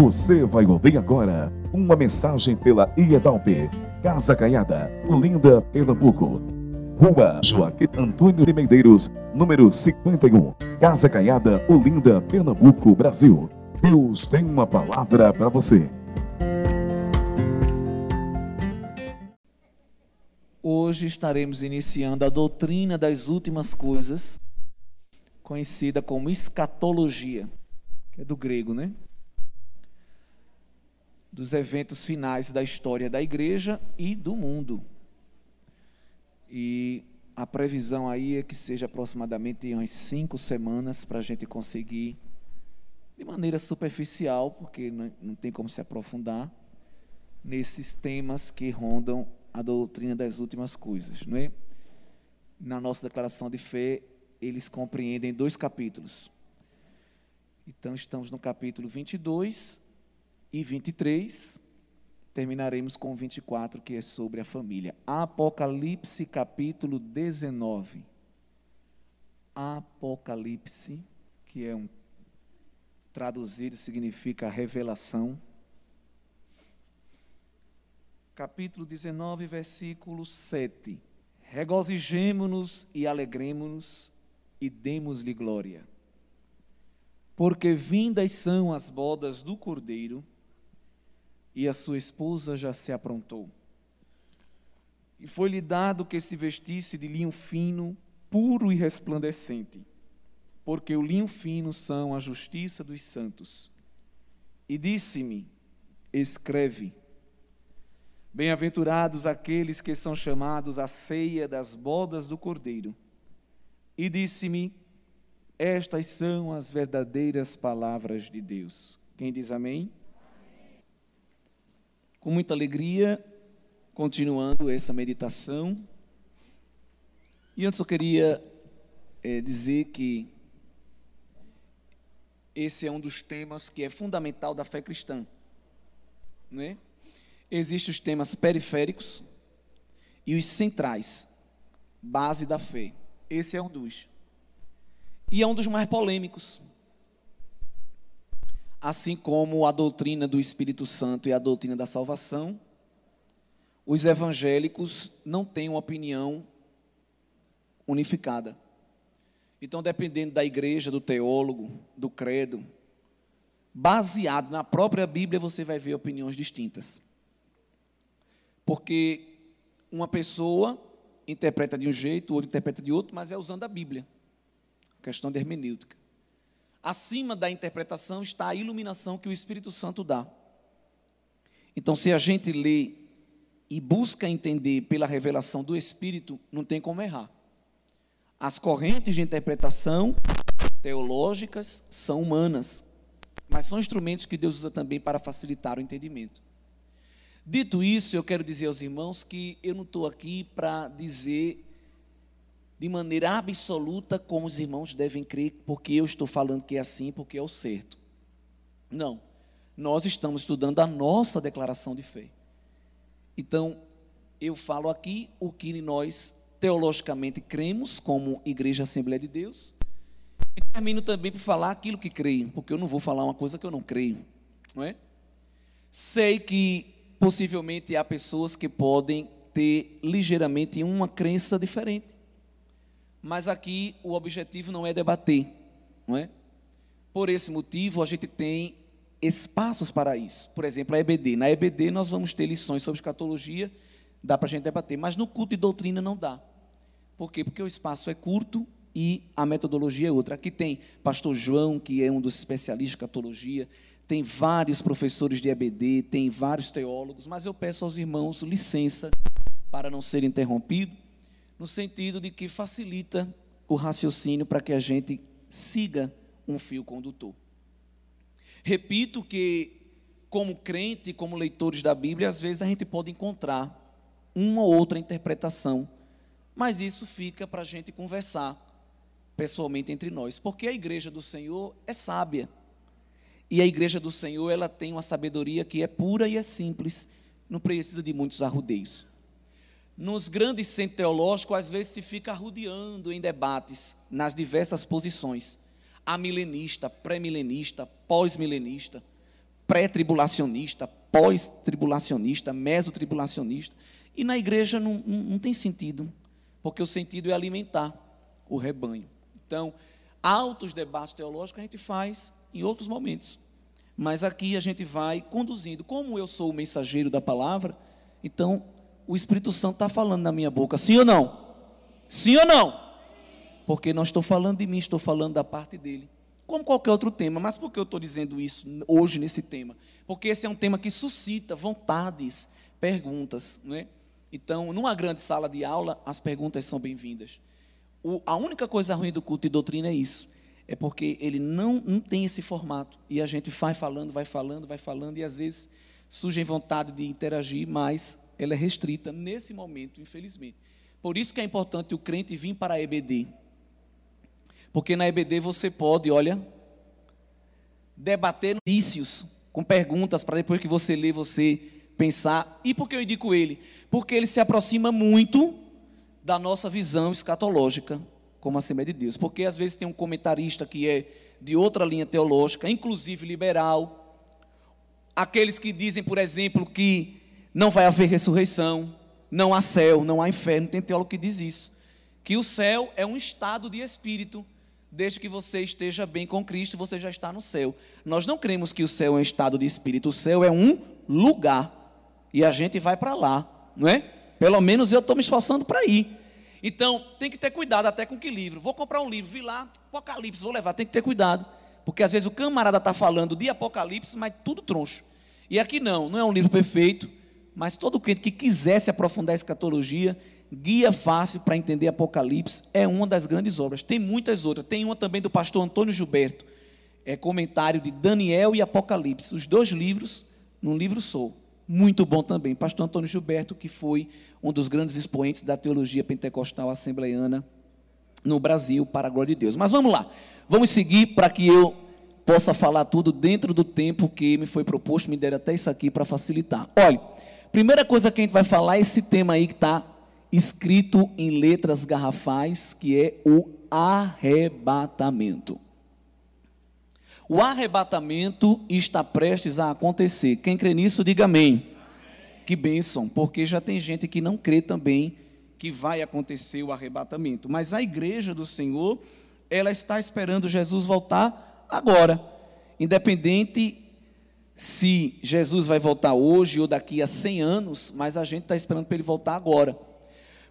Você vai ouvir agora uma mensagem pela IEDALP, Casa Caiada, Olinda, Pernambuco. Rua Joaquim Antônio de Medeiros, número 51, Casa Caiada, Olinda, Pernambuco, Brasil. Deus tem uma palavra para você. Hoje estaremos iniciando a doutrina das últimas coisas, conhecida como escatologia, que é do grego, né? Dos eventos finais da história da igreja e do mundo. E a previsão aí é que seja aproximadamente umas cinco semanas para a gente conseguir, de maneira superficial, porque não, não tem como se aprofundar, nesses temas que rondam a doutrina das últimas coisas. Não é? Na nossa declaração de fé, eles compreendem dois capítulos. Então, estamos no capítulo 22 e 23. Terminaremos com 24, que é sobre a família. Apocalipse, capítulo 19. Apocalipse, que é um traduzido significa revelação capítulo 19, versículo 7. Regozijemo-nos e alegremo-nos e demos-lhe glória. Porque vindas são as bodas do cordeiro e a sua esposa já se aprontou. E foi-lhe dado que se vestisse de linho fino, puro e resplandecente, porque o linho fino são a justiça dos santos. E disse-me: Escreve Bem-aventurados aqueles que são chamados à ceia das bodas do Cordeiro. E disse-me: Estas são as verdadeiras palavras de Deus. Quem diz amém? Com muita alegria, continuando essa meditação. E antes eu queria é, dizer que esse é um dos temas que é fundamental da fé cristã, não é? Existem os temas periféricos e os centrais, base da fé. Esse é um dos. E é um dos mais polêmicos. Assim como a doutrina do Espírito Santo e a doutrina da salvação, os evangélicos não têm uma opinião unificada. Então, dependendo da igreja, do teólogo, do credo, baseado na própria Bíblia, você vai ver opiniões distintas. Porque uma pessoa interpreta de um jeito, outro interpreta de outro, mas é usando a Bíblia. Questão de hermenêutica. Acima da interpretação está a iluminação que o Espírito Santo dá. Então, se a gente lê e busca entender pela revelação do Espírito, não tem como errar. As correntes de interpretação teológicas são humanas, mas são instrumentos que Deus usa também para facilitar o entendimento. Dito isso, eu quero dizer aos irmãos que eu não estou aqui para dizer de maneira absoluta como os irmãos devem crer, porque eu estou falando que é assim, porque é o certo. Não. Nós estamos estudando a nossa declaração de fé. Então, eu falo aqui o que nós teologicamente cremos como Igreja Assembleia de Deus. E termino também por falar aquilo que creio, porque eu não vou falar uma coisa que eu não creio, não é? Sei que possivelmente há pessoas que podem ter ligeiramente uma crença diferente. Mas aqui o objetivo não é debater, não é? Por esse motivo, a gente tem espaços para isso. Por exemplo, a EBD. Na EBD nós vamos ter lições sobre escatologia, dá para a gente debater, mas no culto de doutrina não dá. Por quê? Porque o espaço é curto e a metodologia é outra. Aqui tem pastor João, que é um dos especialistas em escatologia, tem vários professores de EBD, tem vários teólogos, mas eu peço aos irmãos licença para não ser interrompido, no sentido de que facilita o raciocínio para que a gente siga um fio condutor. Repito que, como crente, como leitores da Bíblia, às vezes a gente pode encontrar uma ou outra interpretação, mas isso fica para a gente conversar pessoalmente entre nós, porque a igreja do Senhor é sábia e a igreja do Senhor, ela tem uma sabedoria que é pura e é simples, não precisa de muitos arrudeios. Nos grandes centros teológicos, às vezes se fica arrudeando em debates nas diversas posições. A milenista, pré-milenista, pós-milenista. pré-tribulacionista, pós-tribulacionista, mesotribulacionista. E na igreja não, não, não tem sentido, porque o sentido é alimentar o rebanho. Então, altos debates teológicos a gente faz em outros momentos. Mas aqui a gente vai conduzindo. Como eu sou o mensageiro da palavra, então o Espírito Santo está falando na minha boca. Sim ou não? Sim ou não? Porque não estou falando de mim, estou falando da parte dele. Como qualquer outro tema. Mas por que eu estou dizendo isso hoje nesse tema? Porque esse é um tema que suscita vontades, perguntas. Não é? Então, numa grande sala de aula, as perguntas são bem-vindas. a única coisa ruim do culto e doutrina é isso. É porque ele não, não tem esse formato. E a gente vai falando, vai falando, vai falando, e às vezes surge vontade de interagir, mas ela é restrita nesse momento, infelizmente. Por isso que é importante o crente vir para a EBD. Porque na EBD você pode, olha, debater notícias com perguntas para depois que você lê, você pensar. E por que eu indico ele? Porque ele se aproxima muito da nossa visão escatológica como Assembleia de Deus. Porque às vezes tem um comentarista que é de outra linha teológica, inclusive liberal. Aqueles que dizem, por exemplo, que não vai haver ressurreição, não há céu, não há inferno. Tem teólogo que diz isso. Que o céu é um estado de espírito desde que você esteja bem com Cristo, você já está no céu. Nós não cremos que o céu é um estado de espírito, o céu é um lugar. E a gente vai para lá, não é? Pelo menos eu estou me esforçando para ir. Então, tem que ter cuidado até com que livro. Vou comprar um livro, vi lá, Apocalipse, vou levar, tem que ter cuidado. Porque às vezes o camarada está falando de Apocalipse, mas tudo troncho. E aqui não, não é um livro perfeito, mas todo crente que quisesse aprofundar a escatologia, Guia Fácil para Entender Apocalipse é uma das grandes obras. Tem muitas outras. Tem uma também do pastor Antônio Gilberto. É comentário de Daniel e Apocalipse. Os dois livros, num livro sou. Muito bom também. Pastor Antônio Gilberto, que foi um dos grandes expoentes da teologia pentecostal assembleiana no Brasil, para a glória de Deus. Mas vamos lá. Vamos seguir para que eu possa falar tudo dentro do tempo que me foi proposto. Me deram até isso aqui para facilitar. Olha, primeira coisa que a gente vai falar é esse tema aí que está escrito em letras garrafais, que é o arrebatamento. O arrebatamento está prestes a acontecer. Quem crê nisso, diga amém. amém. Que bênção, porque já tem gente que não crê também que vai acontecer o arrebatamento. Mas a igreja do Senhor, ela está esperando Jesus voltar agora. Independente se Jesus vai voltar hoje ou daqui a 100 anos, mas a gente está esperando para ele voltar agora.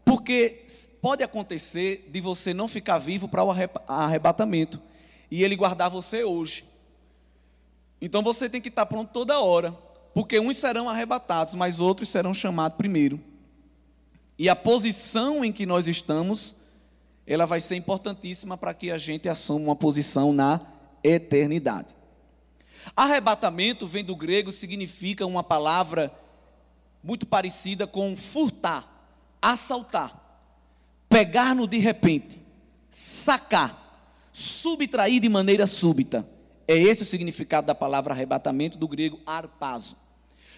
Porque pode acontecer de você não ficar vivo para o arrebatamento e ele guardar você hoje. Então você tem que estar pronto toda hora, porque uns serão arrebatados, mas outros serão chamados primeiro. E a posição em que nós estamos, ela vai ser importantíssima para que a gente assuma uma posição na eternidade. Arrebatamento vem do grego, significa uma palavra muito parecida com furtar assaltar, pegar-no de repente, sacar, subtrair de maneira súbita. É esse o significado da palavra arrebatamento do grego arpazo.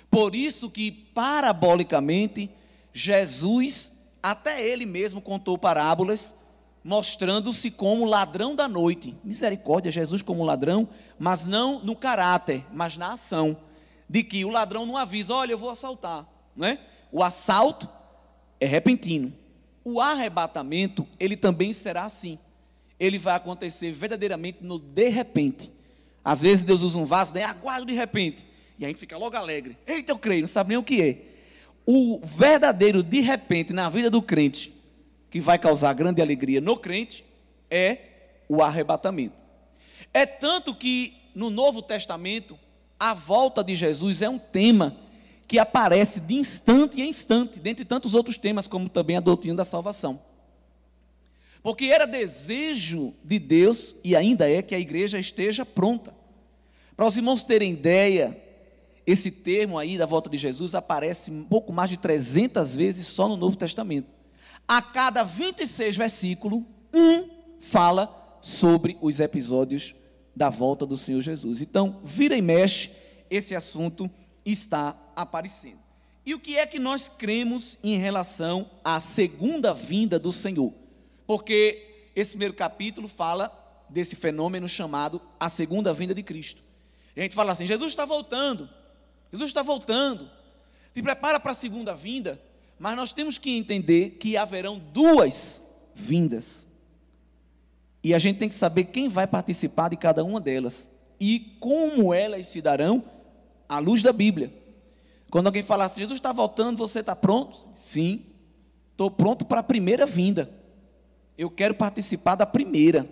Por isso que parabolicamente Jesus até ele mesmo contou parábolas mostrando-se como ladrão da noite. Misericórdia, Jesus como ladrão, mas não no caráter, mas na ação. De que o ladrão não avisa, olha, eu vou assaltar, não é? O assalto é repentino. O arrebatamento, ele também será assim. Ele vai acontecer verdadeiramente no de repente. Às vezes Deus usa um vaso, né? Aguardo de repente. E a gente fica logo alegre. Eita, eu creio, não sabe nem o que é. O verdadeiro de repente na vida do crente, que vai causar grande alegria no crente, é o arrebatamento. É tanto que no Novo Testamento, a volta de Jesus é um tema que aparece de instante em instante, dentre tantos outros temas, como também a doutrina da salvação. Porque era desejo de Deus, e ainda é, que a igreja esteja pronta. Para os irmãos terem ideia, esse termo aí da volta de Jesus aparece um pouco mais de 300 vezes só no Novo Testamento. A cada 26 versículos, um fala sobre os episódios da volta do Senhor Jesus. Então, vira e mexe, esse assunto está aparecendo. E o que é que nós cremos em relação à segunda vinda do Senhor? Porque esse primeiro capítulo fala desse fenômeno chamado a segunda vinda de Cristo. E a gente fala assim: Jesus está voltando, Jesus está voltando. Te prepara para a segunda vinda, mas nós temos que entender que haverão duas vindas. E a gente tem que saber quem vai participar de cada uma delas e como elas se darão à luz da Bíblia. Quando alguém falar assim, Jesus está voltando, você está pronto? Sim, estou pronto para a primeira vinda. Eu quero participar da primeira.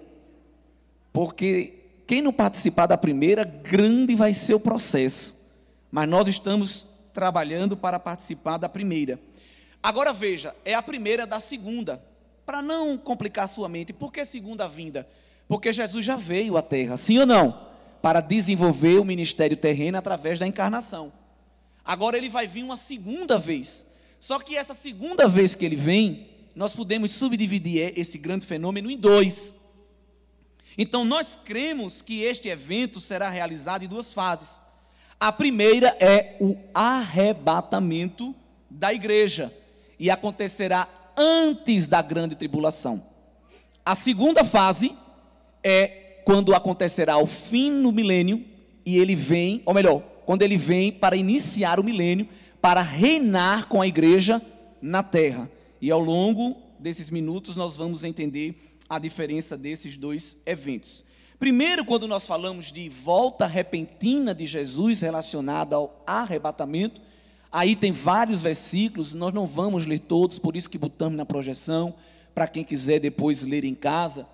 Porque quem não participar da primeira, grande vai ser o processo. Mas nós estamos trabalhando para participar da primeira. Agora veja, é a primeira da segunda. Para não complicar sua mente, por que segunda vinda? Porque Jesus já veio à terra, sim ou não? Para desenvolver o ministério terreno através da encarnação. Agora ele vai vir uma segunda vez. Só que essa segunda vez que ele vem, nós podemos subdividir esse grande fenômeno em dois. Então nós cremos que este evento será realizado em duas fases. A primeira é o arrebatamento da igreja e acontecerá antes da grande tribulação. A segunda fase é quando acontecerá o fim no milênio e ele vem, ou melhor, quando ele vem para iniciar o milênio, para reinar com a igreja na terra. E ao longo desses minutos nós vamos entender a diferença desses dois eventos. Primeiro, quando nós falamos de volta repentina de Jesus relacionada ao arrebatamento, aí tem vários versículos, nós não vamos ler todos, por isso que botamos na projeção, para quem quiser depois ler em casa.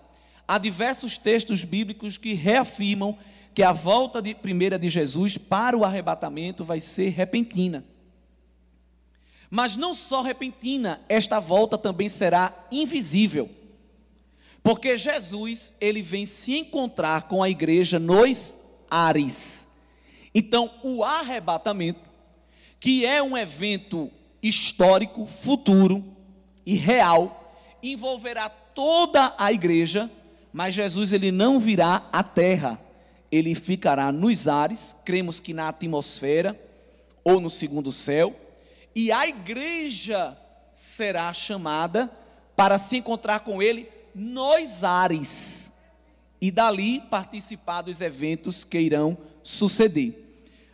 Há diversos textos bíblicos que reafirmam que a volta de primeira de Jesus para o arrebatamento vai ser repentina. Mas não só repentina, esta volta também será invisível. Porque Jesus, ele vem se encontrar com a igreja nos ares. Então, o arrebatamento, que é um evento histórico, futuro e real, envolverá toda a igreja, mas Jesus ele não virá à terra. Ele ficará nos ares, cremos que na atmosfera ou no segundo céu, e a igreja será chamada para se encontrar com ele nos ares e dali participar dos eventos que irão suceder.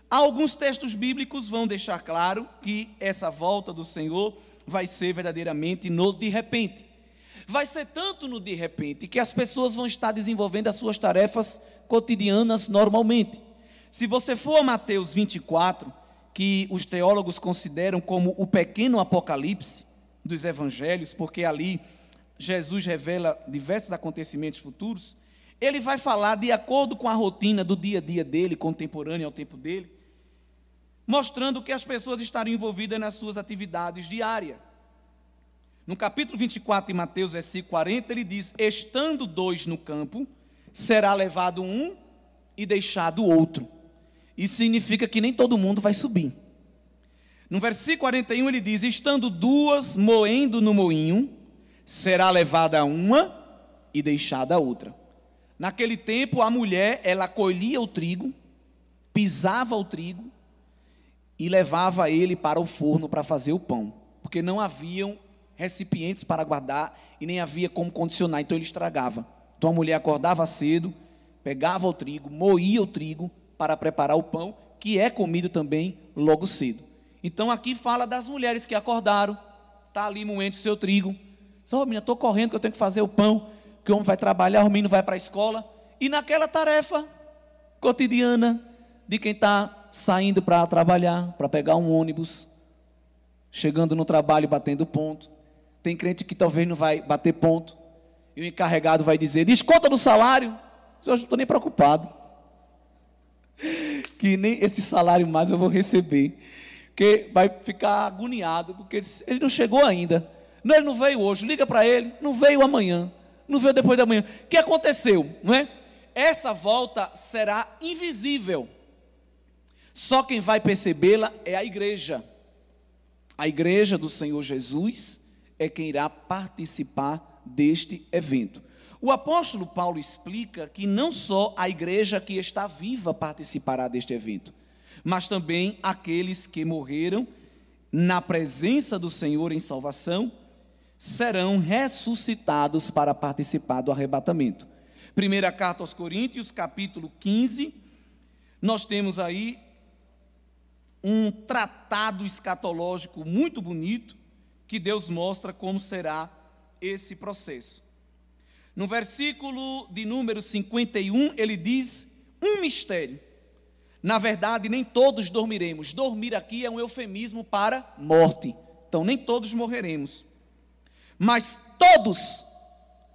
Alguns textos bíblicos vão deixar claro que essa volta do Senhor vai ser verdadeiramente no de repente. Vai ser tanto no de repente que as pessoas vão estar desenvolvendo as suas tarefas cotidianas normalmente. Se você for a Mateus 24, que os teólogos consideram como o pequeno apocalipse dos evangelhos, porque ali Jesus revela diversos acontecimentos futuros, ele vai falar de acordo com a rotina do dia a dia dele, contemporâneo ao tempo dele, mostrando que as pessoas estariam envolvidas nas suas atividades diárias. No capítulo 24 de Mateus, versículo 40, ele diz: Estando dois no campo, será levado um e deixado outro. Isso significa que nem todo mundo vai subir. No versículo 41 ele diz: Estando duas moendo no moinho, será levada uma e deixada a outra. Naquele tempo, a mulher, ela colhia o trigo, pisava o trigo e levava ele para o forno para fazer o pão, porque não haviam recipientes para guardar e nem havia como condicionar, então ele estragava. Então a mulher acordava cedo, pegava o trigo, moía o trigo para preparar o pão, que é comido também logo cedo. Então aqui fala das mulheres que acordaram, está ali moendo o seu trigo, só, oh, menina, estou correndo que eu tenho que fazer o pão, que o homem vai trabalhar, o menino vai para a escola. E naquela tarefa cotidiana de quem está saindo para trabalhar, para pegar um ônibus, chegando no trabalho batendo ponto. Tem crente que talvez não vai bater ponto. E o encarregado vai dizer: desconta do salário. Eu não estou nem preocupado. Que nem esse salário mais eu vou receber. Porque vai ficar agoniado, porque ele não chegou ainda. Não, ele não veio hoje, liga para ele, não veio amanhã, não veio depois da manhã. O que aconteceu? Não é? Essa volta será invisível. Só quem vai percebê-la é a igreja. A igreja do Senhor Jesus é quem irá participar deste evento. O apóstolo Paulo explica que não só a igreja que está viva participará deste evento, mas também aqueles que morreram na presença do Senhor em salvação serão ressuscitados para participar do arrebatamento. Primeira carta aos Coríntios, capítulo 15, Nós temos aí um tratado escatológico muito bonito que Deus mostra como será esse processo. No versículo de número 51, ele diz um mistério. Na verdade, nem todos dormiremos. Dormir aqui é um eufemismo para morte. Então, nem todos morreremos. Mas todos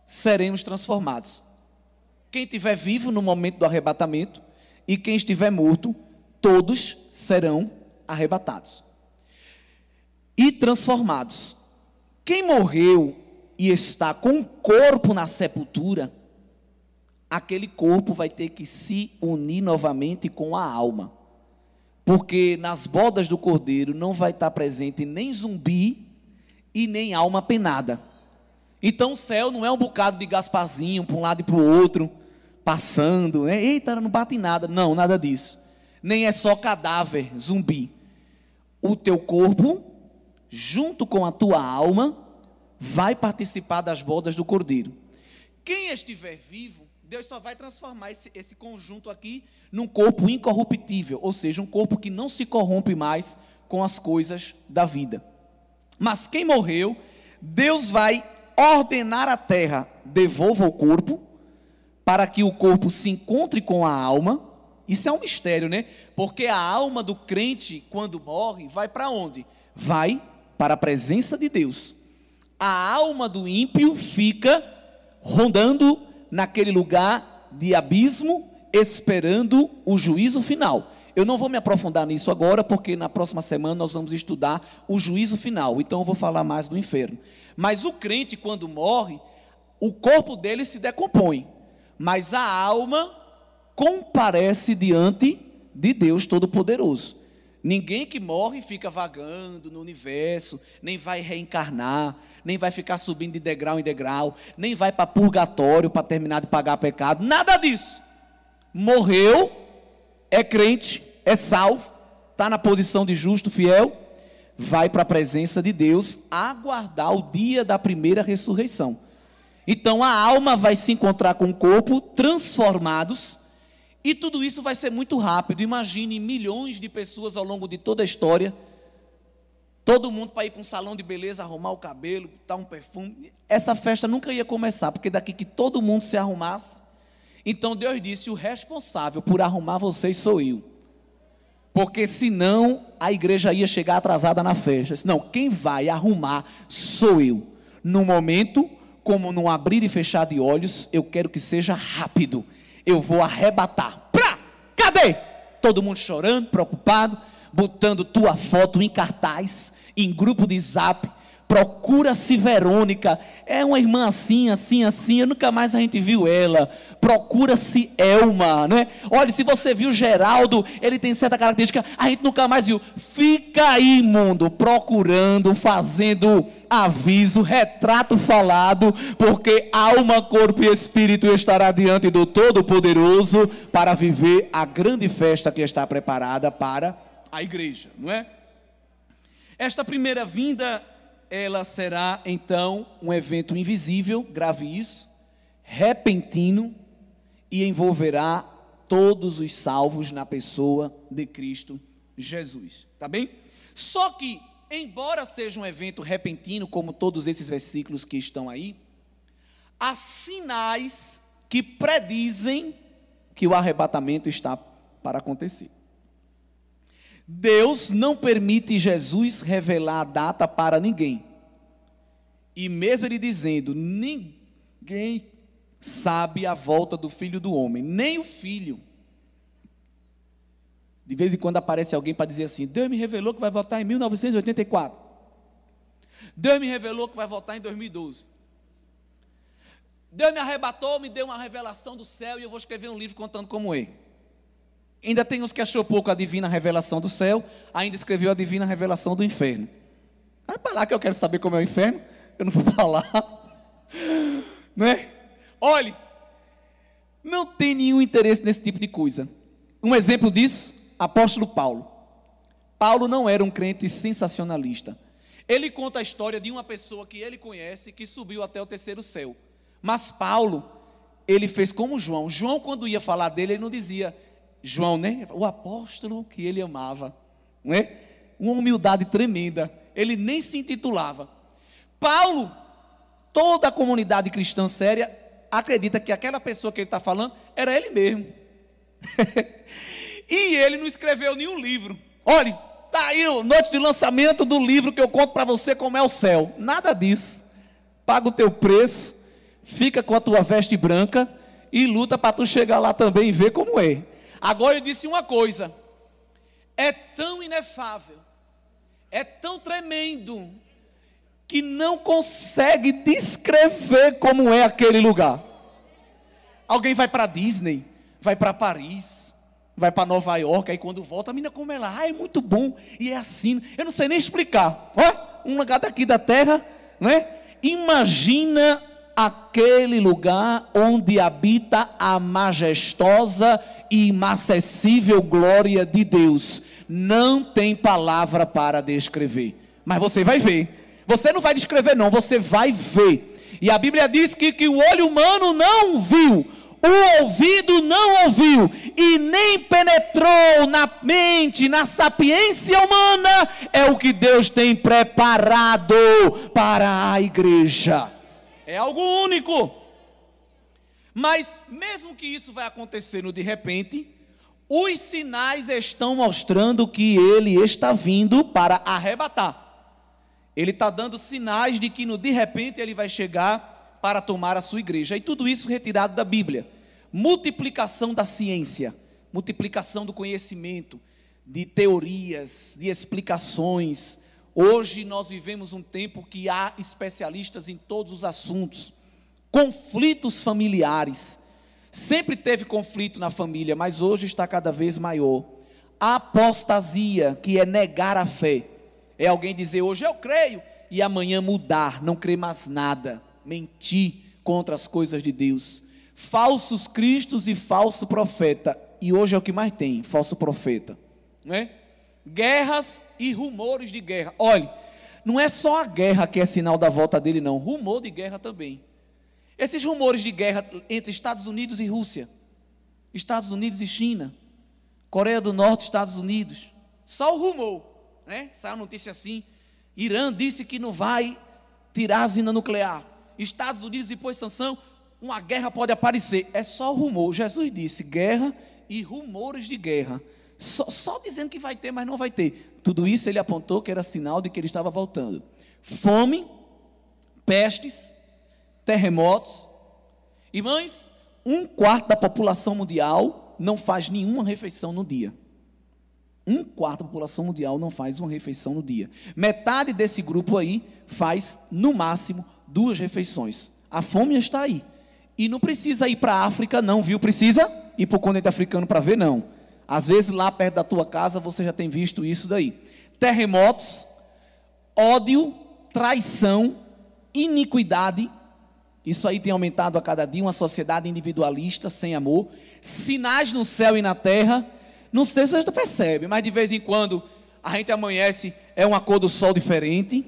seremos transformados. Quem estiver vivo no momento do arrebatamento e quem estiver morto, todos serão arrebatados e transformados. Quem morreu e está com o corpo na sepultura, aquele corpo vai ter que se unir novamente com a alma. Porque nas bodas do cordeiro não vai estar presente nem zumbi e nem alma penada. Então o céu não é um bocado de Gasparzinho para um lado e para o outro, passando, né? eita, não bate em nada. Não, nada disso. Nem é só cadáver, zumbi. O teu corpo, junto com a tua alma, vai participar das bodas do cordeiro. Quem estiver vivo, Deus só vai transformar esse, esse conjunto aqui num corpo incorruptível, ou seja, um corpo que não se corrompe mais com as coisas da vida. Mas quem morreu, Deus vai ordenar a terra, devolva o corpo, para que o corpo se encontre com a alma. Isso é um mistério, né? Porque a alma do crente, quando morre, vai para onde? Vai para a presença de Deus. A alma do ímpio fica rondando naquele lugar de abismo, esperando o juízo final. Eu não vou me aprofundar nisso agora, porque na próxima semana nós vamos estudar o juízo final. Então eu vou falar mais do inferno. Mas o crente, quando morre, o corpo dele se decompõe, mas a alma comparece diante de Deus Todo-Poderoso. Ninguém que morre fica vagando no universo, nem vai reencarnar, nem vai ficar subindo de degrau em degrau, nem vai para purgatório para terminar de pagar pecado, nada disso. Morreu, é crente, é salvo, está na posição de justo, fiel, vai para a presença de Deus aguardar o dia da primeira ressurreição. Então a alma vai se encontrar com o corpo transformados, e tudo isso vai ser muito rápido. Imagine milhões de pessoas ao longo de toda a história, todo mundo para ir para um salão de beleza, arrumar o cabelo, botar um perfume. Essa festa nunca ia começar, porque daqui que todo mundo se arrumasse. Então Deus disse: o responsável por arrumar vocês sou eu. Porque senão a igreja ia chegar atrasada na festa. Não, quem vai arrumar sou eu. No momento, como num abrir e fechar de olhos, eu quero que seja rápido. Eu vou arrebatar. Pra! Cadê? Todo mundo chorando, preocupado, botando tua foto em cartaz, em grupo de zap Procura-se Verônica. É uma irmã assim, assim, assim. Nunca mais a gente viu ela. Procura-se Elma, não é? Olha, se você viu Geraldo, ele tem certa característica, a gente nunca mais viu. Fica aí, mundo, procurando, fazendo aviso, retrato falado, porque alma, corpo e espírito estará diante do Todo-Poderoso para viver a grande festa que está preparada para a igreja, não é? Esta primeira vinda ela será então um evento invisível, grave isso, repentino e envolverá todos os salvos na pessoa de Cristo Jesus. Tá bem? Só que, embora seja um evento repentino, como todos esses versículos que estão aí, há sinais que predizem que o arrebatamento está para acontecer. Deus não permite Jesus revelar a data para ninguém. E mesmo ele dizendo: ninguém sabe a volta do filho do homem, nem o filho. De vez em quando aparece alguém para dizer assim: Deus me revelou que vai voltar em 1984. Deus me revelou que vai voltar em 2012. Deus me arrebatou, me deu uma revelação do céu e eu vou escrever um livro contando como é. Ainda tem uns que achou pouco a divina revelação do céu, ainda escreveu a divina revelação do inferno. Vai para lá que eu quero saber como é o inferno, eu não vou falar. Não é? Olhe, não tem nenhum interesse nesse tipo de coisa. Um exemplo disso, apóstolo Paulo. Paulo não era um crente sensacionalista. Ele conta a história de uma pessoa que ele conhece que subiu até o terceiro céu. Mas Paulo, ele fez como João. João, quando ia falar dele, ele não dizia João, né? O apóstolo que ele amava, não é? Uma humildade tremenda. Ele nem se intitulava. Paulo, toda a comunidade cristã séria acredita que aquela pessoa que ele está falando era ele mesmo. e ele não escreveu nenhum livro. Olhe, tá aí noite de lançamento do livro que eu conto para você como é o céu. Nada disso. Paga o teu preço, fica com a tua veste branca e luta para tu chegar lá também e ver como é. Agora eu disse uma coisa: é tão inefável, é tão tremendo, que não consegue descrever como é aquele lugar. Alguém vai para Disney, vai para Paris, vai para Nova York, aí quando volta, a menina como é lá, ah, é muito bom, e é assim, eu não sei nem explicar. Ó, um lugar daqui da terra, né? Imagina aquele lugar onde habita a majestosa e inacessível glória de Deus. Não tem palavra para descrever, mas você vai ver. Você não vai descrever, não, você vai ver. E a Bíblia diz que, que o olho humano não viu, o ouvido não ouviu e nem penetrou na mente, na sapiência humana, é o que Deus tem preparado para a igreja. É algo único. Mas mesmo que isso vai acontecendo de repente, os sinais estão mostrando que ele está vindo para arrebatar. Ele está dando sinais de que no de repente ele vai chegar para tomar a sua igreja. E tudo isso retirado da Bíblia. Multiplicação da ciência, multiplicação do conhecimento, de teorias, de explicações, Hoje nós vivemos um tempo que há especialistas em todos os assuntos, conflitos familiares. Sempre teve conflito na família, mas hoje está cada vez maior. Apostasia, que é negar a fé. É alguém dizer hoje eu creio e amanhã mudar, não crer mais nada, mentir contra as coisas de Deus. Falsos cristos e falso profeta. E hoje é o que mais tem, falso profeta, não é? Guerras e rumores de guerra. Olhe, não é só a guerra que é sinal da volta dele, não. Rumor de guerra também. Esses rumores de guerra entre Estados Unidos e Rússia, Estados Unidos e China, Coreia do Norte, Estados Unidos, só o rumor, né? Saiu notícia assim: Irã disse que não vai tirar a usina nuclear. Estados Unidos impôs sanção, uma guerra pode aparecer. É só rumor. Jesus disse: guerra e rumores de guerra. Só, só dizendo que vai ter, mas não vai ter. Tudo isso ele apontou que era sinal de que ele estava voltando. Fome, pestes, terremotos. Irmãs, um quarto da população mundial não faz nenhuma refeição no dia. Um quarto da população mundial não faz uma refeição no dia. Metade desse grupo aí faz, no máximo, duas refeições. A fome está aí. E não precisa ir para a África, não, viu? Precisa ir para o continente africano para ver, não. Às vezes lá perto da tua casa você já tem visto isso daí. Terremotos, ódio, traição, iniquidade. Isso aí tem aumentado a cada dia, uma sociedade individualista, sem amor. Sinais no céu e na terra. Não sei se você percebe, mas de vez em quando a gente amanhece, é uma cor do sol diferente,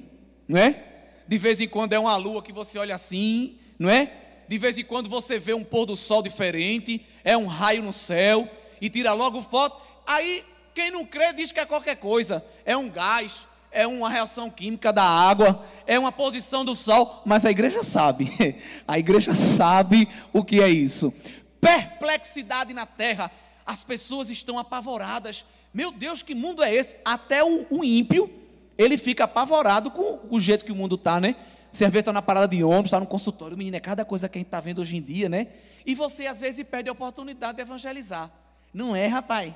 não é? De vez em quando é uma lua que você olha assim, não é? De vez em quando você vê um pôr do sol diferente, é um raio no céu e tira logo foto. Aí quem não crê diz que é qualquer coisa. É um gás, é uma reação química da água, é uma posição do sol, mas a igreja sabe. A igreja sabe o que é isso. Perplexidade na terra. As pessoas estão apavoradas. Meu Deus, que mundo é esse? Até o, o ímpio, ele fica apavorado com, com o jeito que o mundo está, né? Vezes está na parada de ônibus, está no consultório, menino, é cada coisa que a gente está vendo hoje em dia, né? E você às vezes perde a oportunidade de evangelizar. Não é, rapaz?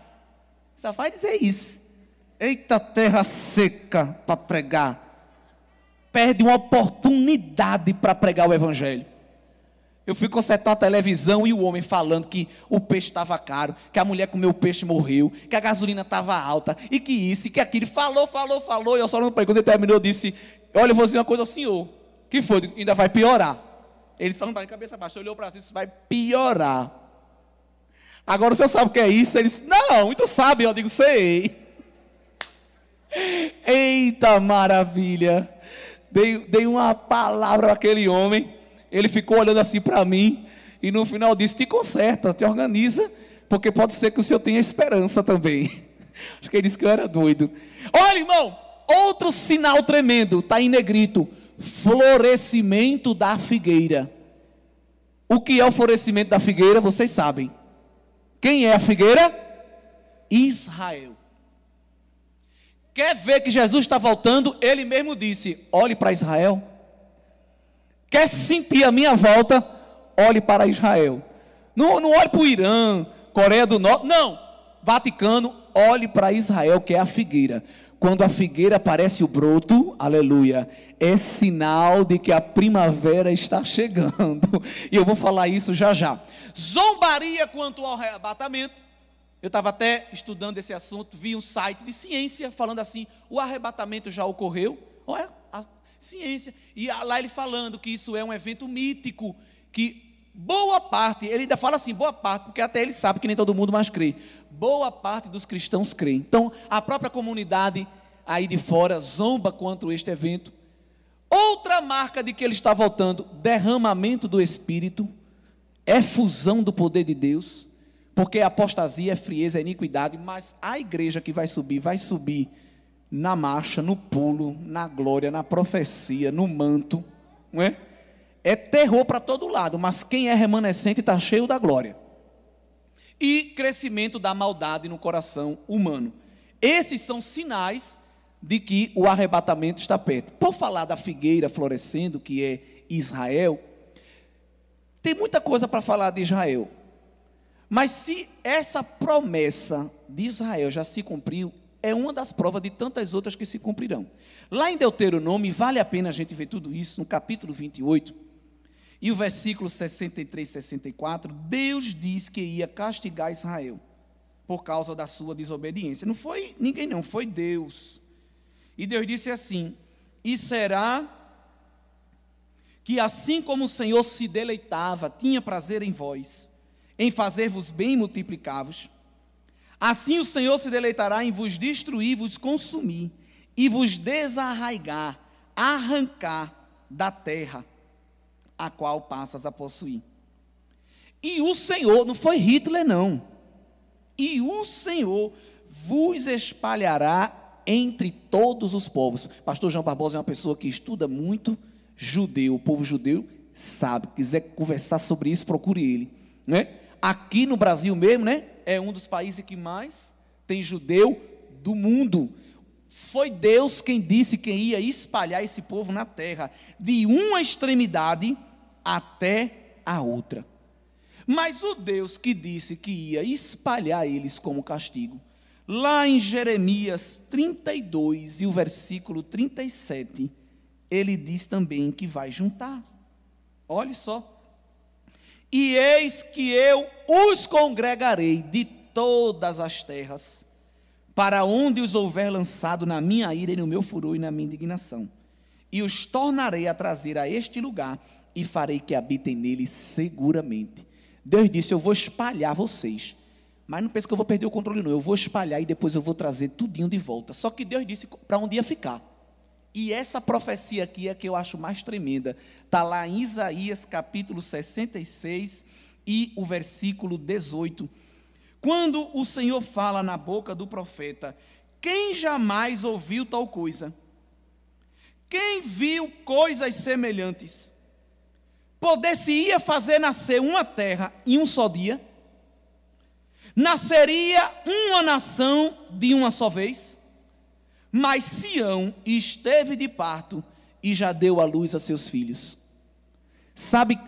Só vai dizer isso. Eita terra seca para pregar. Perde uma oportunidade para pregar o evangelho. Eu fui consertar a televisão e o homem falando que o peixe estava caro, que a mulher comeu o peixe e morreu, que a gasolina estava alta, e que isso, e que aquilo. Falou, falou, falou, e eu só não preguei. Quando ele terminou, eu disse: Olha, eu vou dizer uma coisa ao senhor. Que foi? Ainda vai piorar. Ele só não está de cabeça baixa, olhou para cima, isso vai piorar. Agora o senhor sabe o que é isso? Ele disse, não, então sabe, eu digo, sei. Eita maravilha! Dei, dei uma palavra para aquele homem, ele ficou olhando assim para mim, e no final disse: te conserta, te organiza, porque pode ser que o senhor tenha esperança também. Acho que ele disse que eu era doido. Olha, irmão, outro sinal tremendo, está em negrito: florescimento da figueira. O que é o florescimento da figueira, vocês sabem. Quem é a figueira? Israel. Quer ver que Jesus está voltando? Ele mesmo disse: olhe para Israel. Quer sentir a minha volta? Olhe para Israel. Não, não olhe para o Irã, Coreia do Norte. Não. Vaticano, olhe para Israel, que é a figueira. Quando a figueira aparece o broto, aleluia, é sinal de que a primavera está chegando. E eu vou falar isso já já. Zombaria quanto ao arrebatamento. Eu estava até estudando esse assunto, vi um site de ciência falando assim: o arrebatamento já ocorreu. Olha a ciência. E lá ele falando que isso é um evento mítico, que boa parte, ele ainda fala assim, boa parte, porque até ele sabe que nem todo mundo mais crê. Boa parte dos cristãos crê. Então, a própria comunidade aí de fora zomba contra este evento. Outra marca de que ele está voltando, derramamento do Espírito, efusão do poder de Deus, porque apostasia é frieza, é iniquidade, mas a igreja que vai subir, vai subir na marcha, no pulo, na glória, na profecia, no manto, não é? É terror para todo lado, mas quem é remanescente está cheio da glória. E crescimento da maldade no coração humano. Esses são sinais de que o arrebatamento está perto. Por falar da figueira florescendo, que é Israel, tem muita coisa para falar de Israel. Mas se essa promessa de Israel já se cumpriu, é uma das provas de tantas outras que se cumprirão. Lá em Deuteronômio, vale a pena a gente ver tudo isso, no capítulo 28, e o versículo 63 e 64, Deus diz que ia castigar Israel por causa da sua desobediência. Não foi ninguém, não, foi Deus. E Deus disse assim: E será que assim como o Senhor se deleitava, tinha prazer em vós, em fazer-vos bem multiplicavos, assim o Senhor se deleitará em vos destruir, vos consumir e vos desarraigar, arrancar da terra a qual passas a possuir. E o Senhor, não foi Hitler, não. E o Senhor vos espalhará entre todos os povos. Pastor João Barbosa é uma pessoa que estuda muito judeu, o povo judeu sabe. Quiser conversar sobre isso, procure ele. Né? Aqui no Brasil mesmo, né? É um dos países que mais tem judeu do mundo. Foi Deus quem disse que ia espalhar esse povo na terra, de uma extremidade até a outra. Mas o Deus que disse que ia espalhar eles como castigo, lá em Jeremias 32 e o versículo 37, ele diz também que vai juntar. Olhe só. E eis que eu os congregarei de todas as terras, para onde os houver lançado na minha ira e no meu furor e na minha indignação, e os tornarei a trazer a este lugar e farei que habitem nele seguramente. Deus disse: Eu vou espalhar vocês. Mas não pense que eu vou perder o controle, não. Eu vou espalhar e depois eu vou trazer tudinho de volta. Só que Deus disse para onde ia ficar. E essa profecia aqui é que eu acho mais tremenda. Está lá em Isaías capítulo 66 e o versículo 18. Quando o Senhor fala na boca do profeta: Quem jamais ouviu tal coisa? Quem viu coisas semelhantes? Poder-se-ia fazer nascer uma terra em um só dia, nasceria uma nação de uma só vez, mas Sião esteve de parto e já deu à luz a seus filhos. Sabe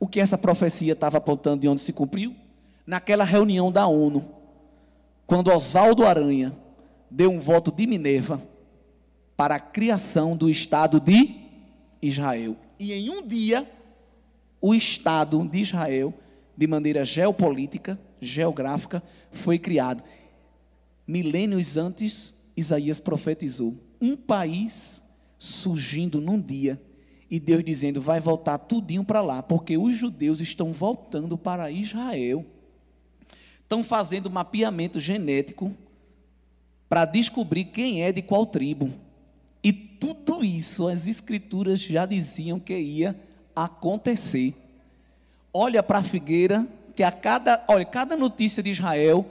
o que essa profecia estava apontando de onde se cumpriu? Naquela reunião da ONU, quando Oswaldo Aranha deu um voto de Minerva para a criação do Estado de Israel. E em um dia, o Estado de Israel, de maneira geopolítica, geográfica, foi criado. Milênios antes, Isaías profetizou: um país surgindo num dia, e Deus dizendo: vai voltar tudinho para lá, porque os judeus estão voltando para Israel. Estão fazendo mapeamento genético para descobrir quem é de qual tribo. E tudo isso as escrituras já diziam que ia acontecer. Olha para a figueira que a cada, olha, cada notícia de Israel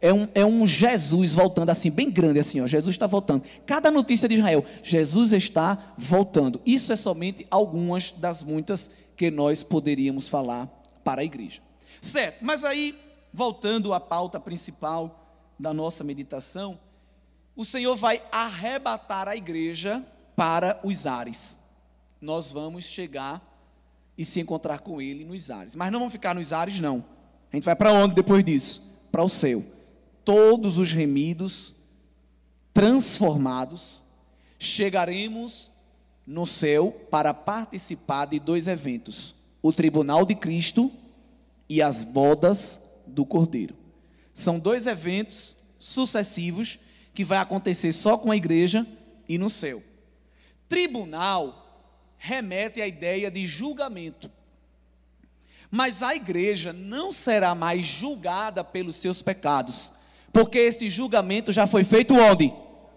é um, é um Jesus voltando assim, bem grande assim, ó, Jesus está voltando. Cada notícia de Israel, Jesus está voltando. Isso é somente algumas das muitas que nós poderíamos falar para a igreja. Certo, mas aí, voltando à pauta principal da nossa meditação, o Senhor vai arrebatar a igreja para os ares. Nós vamos chegar e se encontrar com Ele nos ares. Mas não vamos ficar nos ares, não. A gente vai para onde depois disso? Para o céu todos os remidos, transformados, chegaremos no céu para participar de dois eventos: o tribunal de Cristo e as bodas do Cordeiro. São dois eventos sucessivos que vai acontecer só com a igreja e no céu. Tribunal remete à ideia de julgamento. Mas a igreja não será mais julgada pelos seus pecados, porque esse julgamento já foi feito onde?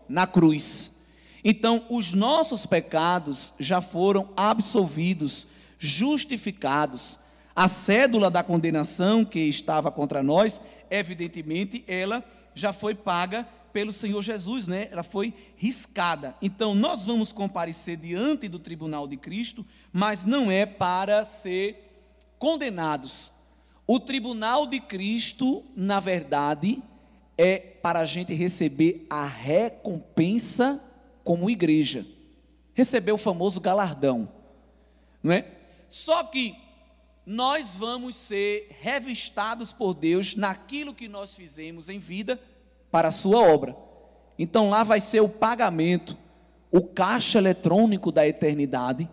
Na cruz. Então, os nossos pecados já foram absolvidos, justificados. A cédula da condenação que estava contra nós, evidentemente, ela já foi paga pelo Senhor Jesus, né? Ela foi riscada. Então, nós vamos comparecer diante do tribunal de Cristo, mas não é para ser condenados. O tribunal de Cristo, na verdade, é para a gente receber a recompensa como igreja. Receber o famoso galardão, não é? Só que nós vamos ser revistados por Deus naquilo que nós fizemos em vida para a sua obra. Então lá vai ser o pagamento, o caixa eletrônico da eternidade,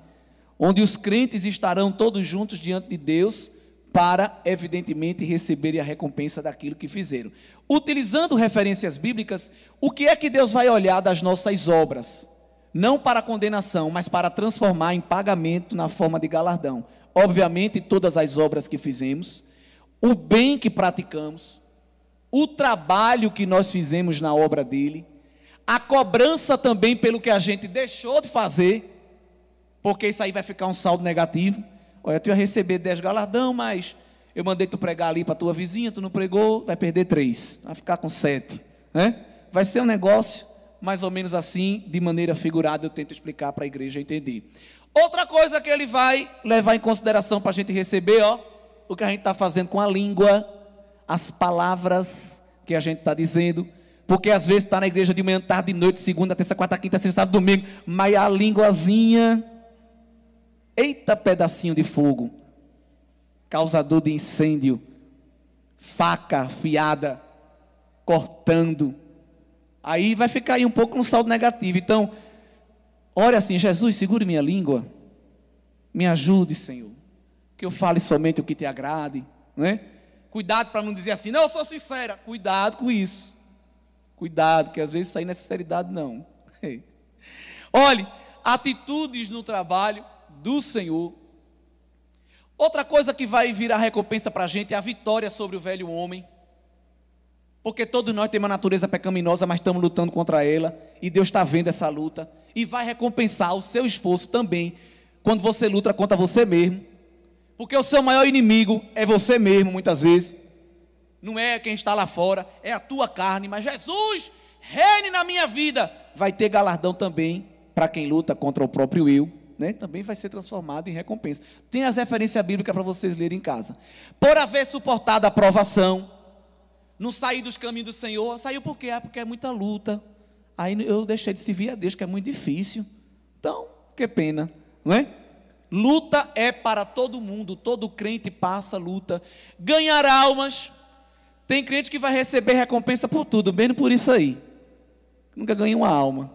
onde os crentes estarão todos juntos diante de Deus para, evidentemente, receberem a recompensa daquilo que fizeram. Utilizando referências bíblicas, o que é que Deus vai olhar das nossas obras? Não para condenação, mas para transformar em pagamento na forma de galardão. Obviamente, todas as obras que fizemos, o bem que praticamos, o trabalho que nós fizemos na obra dele, a cobrança também pelo que a gente deixou de fazer, porque isso aí vai ficar um saldo negativo. Olha, tu ia receber 10 galardão, mas eu mandei tu pregar ali para tua vizinha, tu não pregou, vai perder 3, vai ficar com 7. Né? Vai ser um negócio mais ou menos assim, de maneira figurada, eu tento explicar para a igreja entender. Outra coisa que ele vai levar em consideração para a gente receber, ó, o que a gente está fazendo com a língua, as palavras que a gente está dizendo, porque às vezes está na igreja de manhã, tarde, de noite, segunda, terça, quarta, quinta, sexta, sábado, domingo, mas a linguazinha Eita pedacinho de fogo, causador de incêndio, faca afiada, cortando. Aí vai ficar aí um pouco no saldo negativo. Então, ore assim: Jesus, segure minha língua, me ajude, Senhor, que eu fale somente o que te agrade, não é? Cuidado para não dizer assim, não, eu sou sincera. Cuidado com isso. Cuidado, que às vezes isso aí não é sinceridade, não. Olhe, atitudes no trabalho do Senhor. Outra coisa que vai virar recompensa para a gente é a vitória sobre o velho homem. Porque todos nós temos uma natureza pecaminosa, mas estamos lutando contra ela. E Deus está vendo essa luta. E vai recompensar o seu esforço também. Quando você luta contra você mesmo. Porque o seu maior inimigo é você mesmo, muitas vezes. Não é quem está lá fora, é a tua carne. Mas Jesus, reine na minha vida. Vai ter galardão também para quem luta contra o próprio eu né, também vai ser transformado em recompensa. Tem as referências bíblicas para vocês lerem em casa. Por haver suportado a provação, não sair dos caminhos do Senhor, saiu por quê? Ah, porque é muita luta. Aí eu deixei de servir a Deus, que é muito difícil. Então, que pena, não é? Luta é para todo mundo, todo crente passa luta. Ganhar almas. Tem crente que vai receber recompensa por tudo, menos por isso aí. Nunca ganha uma alma.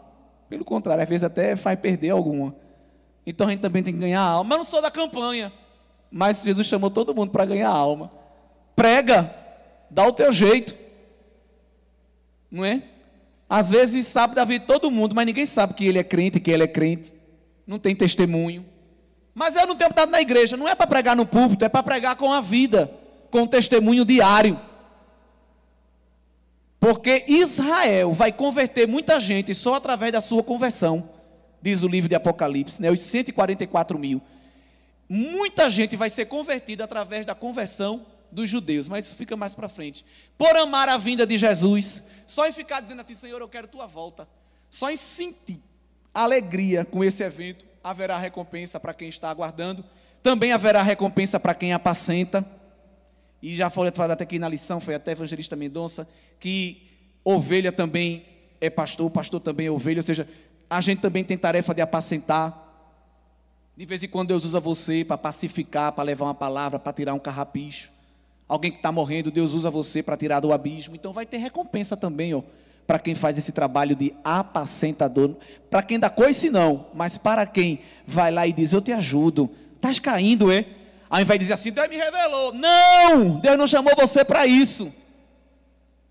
Pelo contrário, às vezes até faz perder alguma. Então a gente também tem que ganhar alma. Mas não sou da campanha. Mas Jesus chamou todo mundo para ganhar alma. Prega, dá o teu jeito. Não é? Às vezes sabe da vida de todo mundo, mas ninguém sabe que ele é crente, que ele é crente. Não tem testemunho. Mas eu não tenho estado na igreja. Não é para pregar no púlpito, é para pregar com a vida, com o testemunho diário. Porque Israel vai converter muita gente só através da sua conversão diz o livro de Apocalipse, né, os 144 mil. Muita gente vai ser convertida através da conversão dos judeus, mas isso fica mais para frente. Por amar a vinda de Jesus, só em ficar dizendo assim, Senhor, eu quero tua volta, só em sentir alegria com esse evento, haverá recompensa para quem está aguardando, também haverá recompensa para quem apacenta. E já foi até aqui na lição, foi até evangelista Mendonça, que ovelha também é pastor, pastor também é ovelha, ou seja, a gente também tem tarefa de apacentar. De vez em quando Deus usa você para pacificar, para levar uma palavra, para tirar um carrapicho. Alguém que está morrendo, Deus usa você para tirar do abismo. Então vai ter recompensa também, ó, para quem faz esse trabalho de apacentador. Para quem dá coice não, mas para quem vai lá e diz, eu te ajudo. Estás caindo, é? Aí vai dizer assim, Deus me revelou. Não! Deus não chamou você para isso.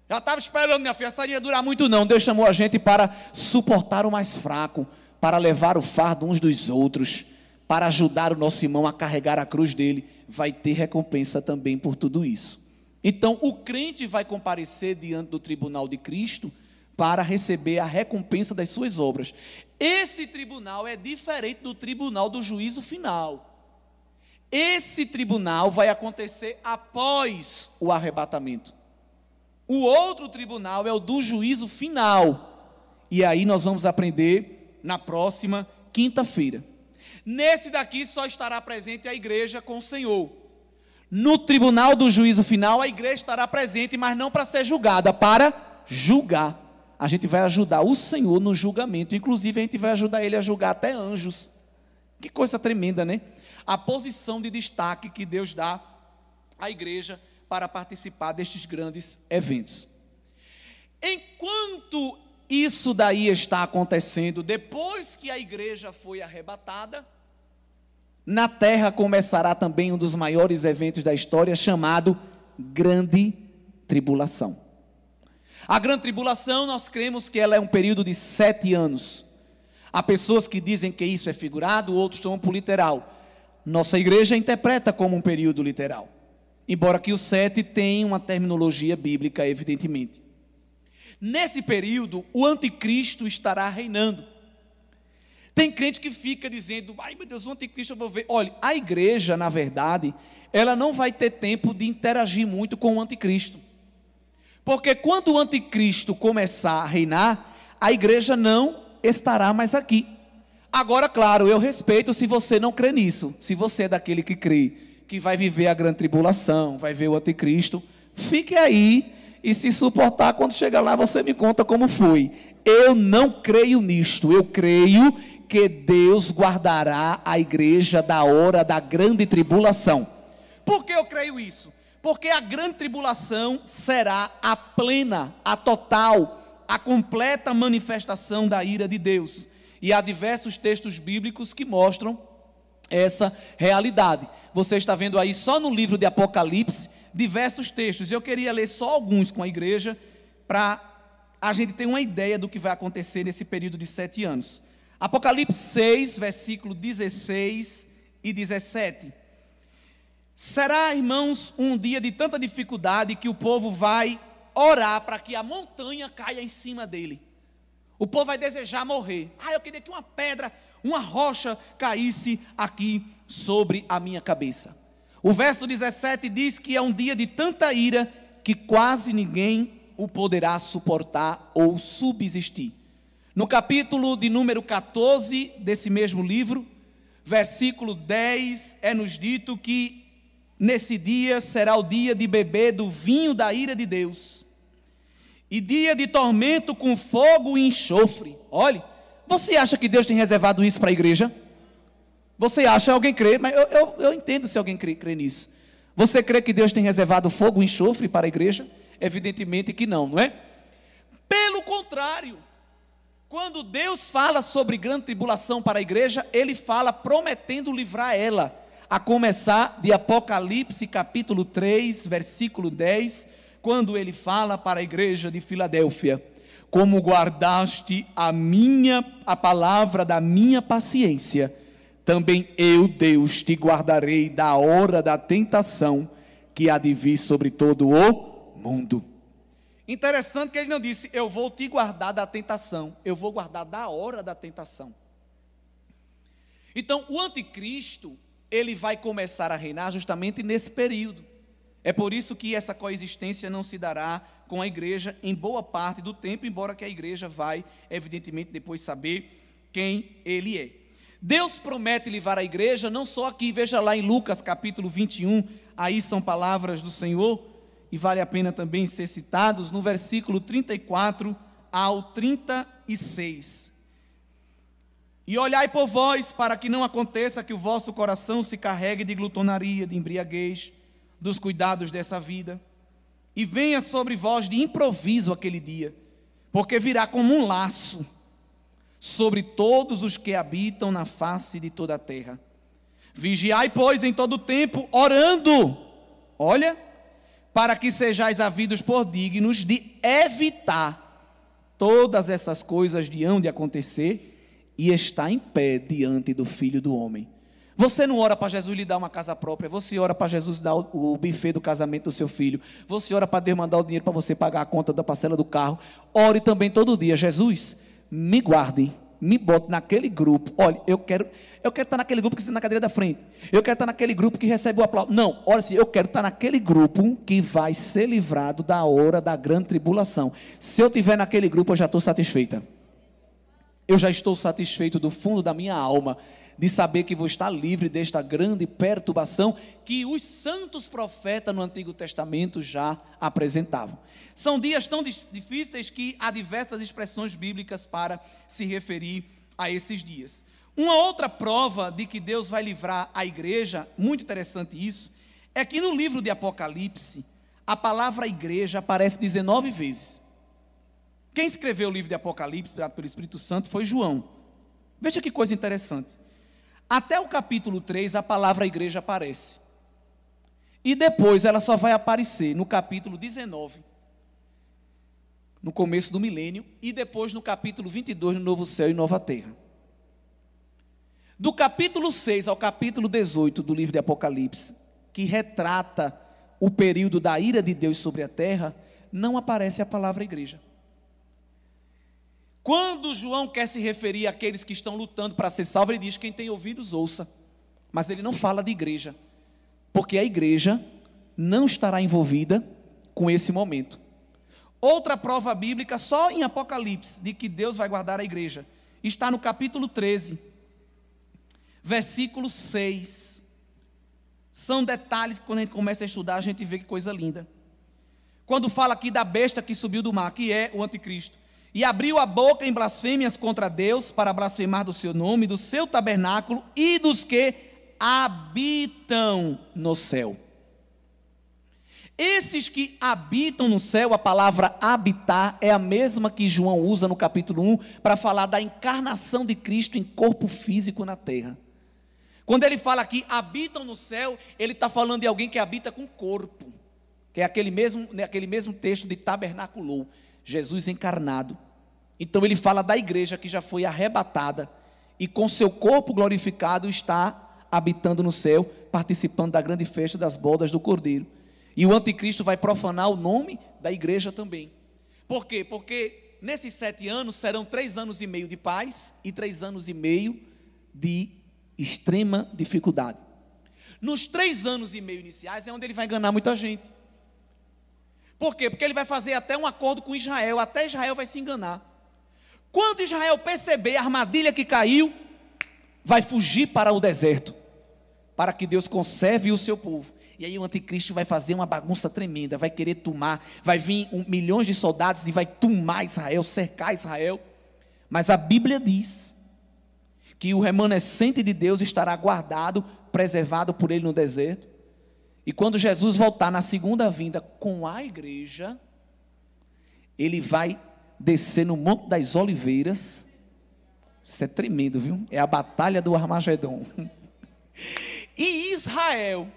Já estava esperando, minha filha, essa ia durar muito não. Deus chamou a gente para suportar o mais fraco, para levar o fardo uns dos outros para ajudar o nosso irmão a carregar a cruz dele, vai ter recompensa também por tudo isso. Então, o crente vai comparecer diante do tribunal de Cristo para receber a recompensa das suas obras. Esse tribunal é diferente do tribunal do juízo final. Esse tribunal vai acontecer após o arrebatamento. O outro tribunal é o do juízo final. E aí nós vamos aprender na próxima quinta-feira. Nesse daqui só estará presente a igreja com o Senhor. No tribunal do juízo final, a igreja estará presente, mas não para ser julgada, para julgar. A gente vai ajudar o Senhor no julgamento. Inclusive, a gente vai ajudar ele a julgar até anjos. Que coisa tremenda, né? A posição de destaque que Deus dá à igreja para participar destes grandes eventos. Enquanto isso daí está acontecendo, depois que a igreja foi arrebatada, na terra começará também um dos maiores eventos da história, chamado Grande Tribulação. A Grande Tribulação, nós cremos que ela é um período de sete anos. Há pessoas que dizem que isso é figurado, outros tomam por literal. Nossa igreja interpreta como um período literal. Embora que o sete tenha uma terminologia bíblica, evidentemente. Nesse período, o anticristo estará reinando. Tem crente que fica dizendo, ai meu Deus, o anticristo eu vou ver. Olha, a igreja, na verdade, ela não vai ter tempo de interagir muito com o anticristo. Porque quando o anticristo começar a reinar, a igreja não estará mais aqui. Agora, claro, eu respeito se você não crê nisso. Se você é daquele que crê que vai viver a grande tribulação, vai ver o anticristo, fique aí e se suportar quando chegar lá você me conta como foi. Eu não creio nisto. Eu creio que Deus guardará a igreja da hora da grande tribulação. Por que eu creio isso? Porque a grande tribulação será a plena, a total, a completa manifestação da ira de Deus. E há diversos textos bíblicos que mostram essa realidade. Você está vendo aí só no livro de Apocalipse diversos textos. Eu queria ler só alguns com a igreja para a gente ter uma ideia do que vai acontecer nesse período de sete anos. Apocalipse 6, versículo 16 e 17. Será, irmãos, um dia de tanta dificuldade que o povo vai orar para que a montanha caia em cima dele. O povo vai desejar morrer. Ah, eu queria que uma pedra, uma rocha caísse aqui sobre a minha cabeça. O verso 17 diz que é um dia de tanta ira que quase ninguém o poderá suportar ou subsistir. No capítulo de número 14 desse mesmo livro, versículo 10, é nos dito que nesse dia será o dia de beber do vinho da ira de Deus, e dia de tormento com fogo e enxofre. Olhe, você acha que Deus tem reservado isso para a igreja? Você acha, alguém crê, mas eu, eu, eu entendo se alguém crê, crê nisso. Você crê que Deus tem reservado fogo e enxofre para a igreja? Evidentemente que não, não é? Pelo contrário, quando Deus fala sobre grande tribulação para a igreja, ele fala prometendo livrar ela, a começar de Apocalipse capítulo 3, versículo 10, quando ele fala para a igreja de Filadélfia: Como guardaste a minha a palavra da minha paciência, também eu, Deus, te guardarei da hora da tentação que há de vir sobre todo o mundo. Interessante que ele não disse, eu vou te guardar da tentação, eu vou guardar da hora da tentação. Então, o anticristo, ele vai começar a reinar justamente nesse período. É por isso que essa coexistência não se dará com a igreja em boa parte do tempo, embora que a igreja vai, evidentemente, depois saber quem ele é. Deus promete livrar a igreja, não só aqui, veja lá em Lucas capítulo 21, aí são palavras do Senhor, e vale a pena também ser citados, no versículo 34 ao 36. E olhai por vós, para que não aconteça que o vosso coração se carregue de glutonaria, de embriaguez, dos cuidados dessa vida, e venha sobre vós de improviso aquele dia, porque virá como um laço sobre todos os que habitam na face de toda a terra. Vigiai, pois, em todo o tempo, orando, olha, para que sejais havidos por dignos de evitar todas essas coisas de hão de acontecer e estar em pé diante do Filho do Homem. Você não ora para Jesus lhe dar uma casa própria, você ora para Jesus dar o, buffet do casamento do seu filho, você ora para Deus mandar o dinheiro para você pagar a conta da parcela do carro. Ore também todo dia, Jesus, me guarde, me bote naquele grupo. Olha, eu quero, eu quero estar naquele grupo que está na cadeira da frente. Eu quero estar naquele grupo que recebe o aplauso. Não, olha assim, eu quero estar naquele grupo que vai ser livrado da hora da grande tribulação. Se eu estiver naquele grupo, eu já estou satisfeita. Eu já estou satisfeito do fundo da minha alma de saber que vou estar livre desta grande perturbação que os santos profetas no Antigo Testamento já apresentavam. São dias tão difíceis que há diversas expressões bíblicas para se referir a esses dias. Uma outra prova de que Deus vai livrar a igreja, muito interessante isso, é que no livro de Apocalipse, a palavra igreja aparece 19 vezes. Quem escreveu o livro de Apocalipse, dado pelo Espírito Santo, foi João. Veja que coisa interessante. Até o capítulo 3, a palavra igreja aparece. E depois ela só vai aparecer no capítulo 19, no começo do milênio, e depois no capítulo 22, no novo céu e nova terra. Do capítulo 6 ao capítulo 18 do livro de Apocalipse, que retrata o período da ira de Deus sobre a terra, não aparece a palavra igreja. Quando João quer se referir àqueles que estão lutando para ser salvos, ele diz: quem tem ouvidos, ouça. Mas ele não fala de igreja, porque a igreja não estará envolvida com esse momento. Outra prova bíblica, só em Apocalipse, de que Deus vai guardar a igreja, está no capítulo 13, versículo 6. São detalhes que quando a gente começa a estudar, a gente vê que coisa linda. Quando fala aqui da besta que subiu do mar, que é o anticristo e abriu a boca em blasfêmias contra Deus para blasfemar do seu nome, do seu tabernáculo e dos que habitam no céu. Esses que habitam no céu, a palavra habitar é a mesma que João usa no capítulo 1 para falar da encarnação de Cristo em corpo físico na terra. Quando ele fala aqui habitam no céu, ele está falando de alguém que habita com corpo, que é aquele mesmo, né, aquele mesmo texto de tabernaculou. Jesus encarnado. Então ele fala da igreja que já foi arrebatada e com seu corpo glorificado está habitando no céu, participando da grande festa das bodas do Cordeiro. E o anticristo vai profanar o nome da igreja também. Por quê? Porque nesses sete anos serão três anos e meio de paz e três anos e meio de extrema dificuldade. Nos três anos e meio iniciais é onde ele vai enganar muita gente. Por quê? Porque ele vai fazer até um acordo com Israel, até Israel vai se enganar. Quando Israel perceber a armadilha que caiu, vai fugir para o deserto, para que Deus conserve o seu povo. E aí o anticristo vai fazer uma bagunça tremenda, vai querer tomar, vai vir um, milhões de soldados e vai tomar Israel, cercar Israel. Mas a Bíblia diz que o remanescente de Deus estará guardado, preservado por ele no deserto. E quando Jesus voltar na segunda vinda com a igreja, ele vai descer no Monte das Oliveiras. Isso é tremendo, viu? É a batalha do Armagedon. E Israel,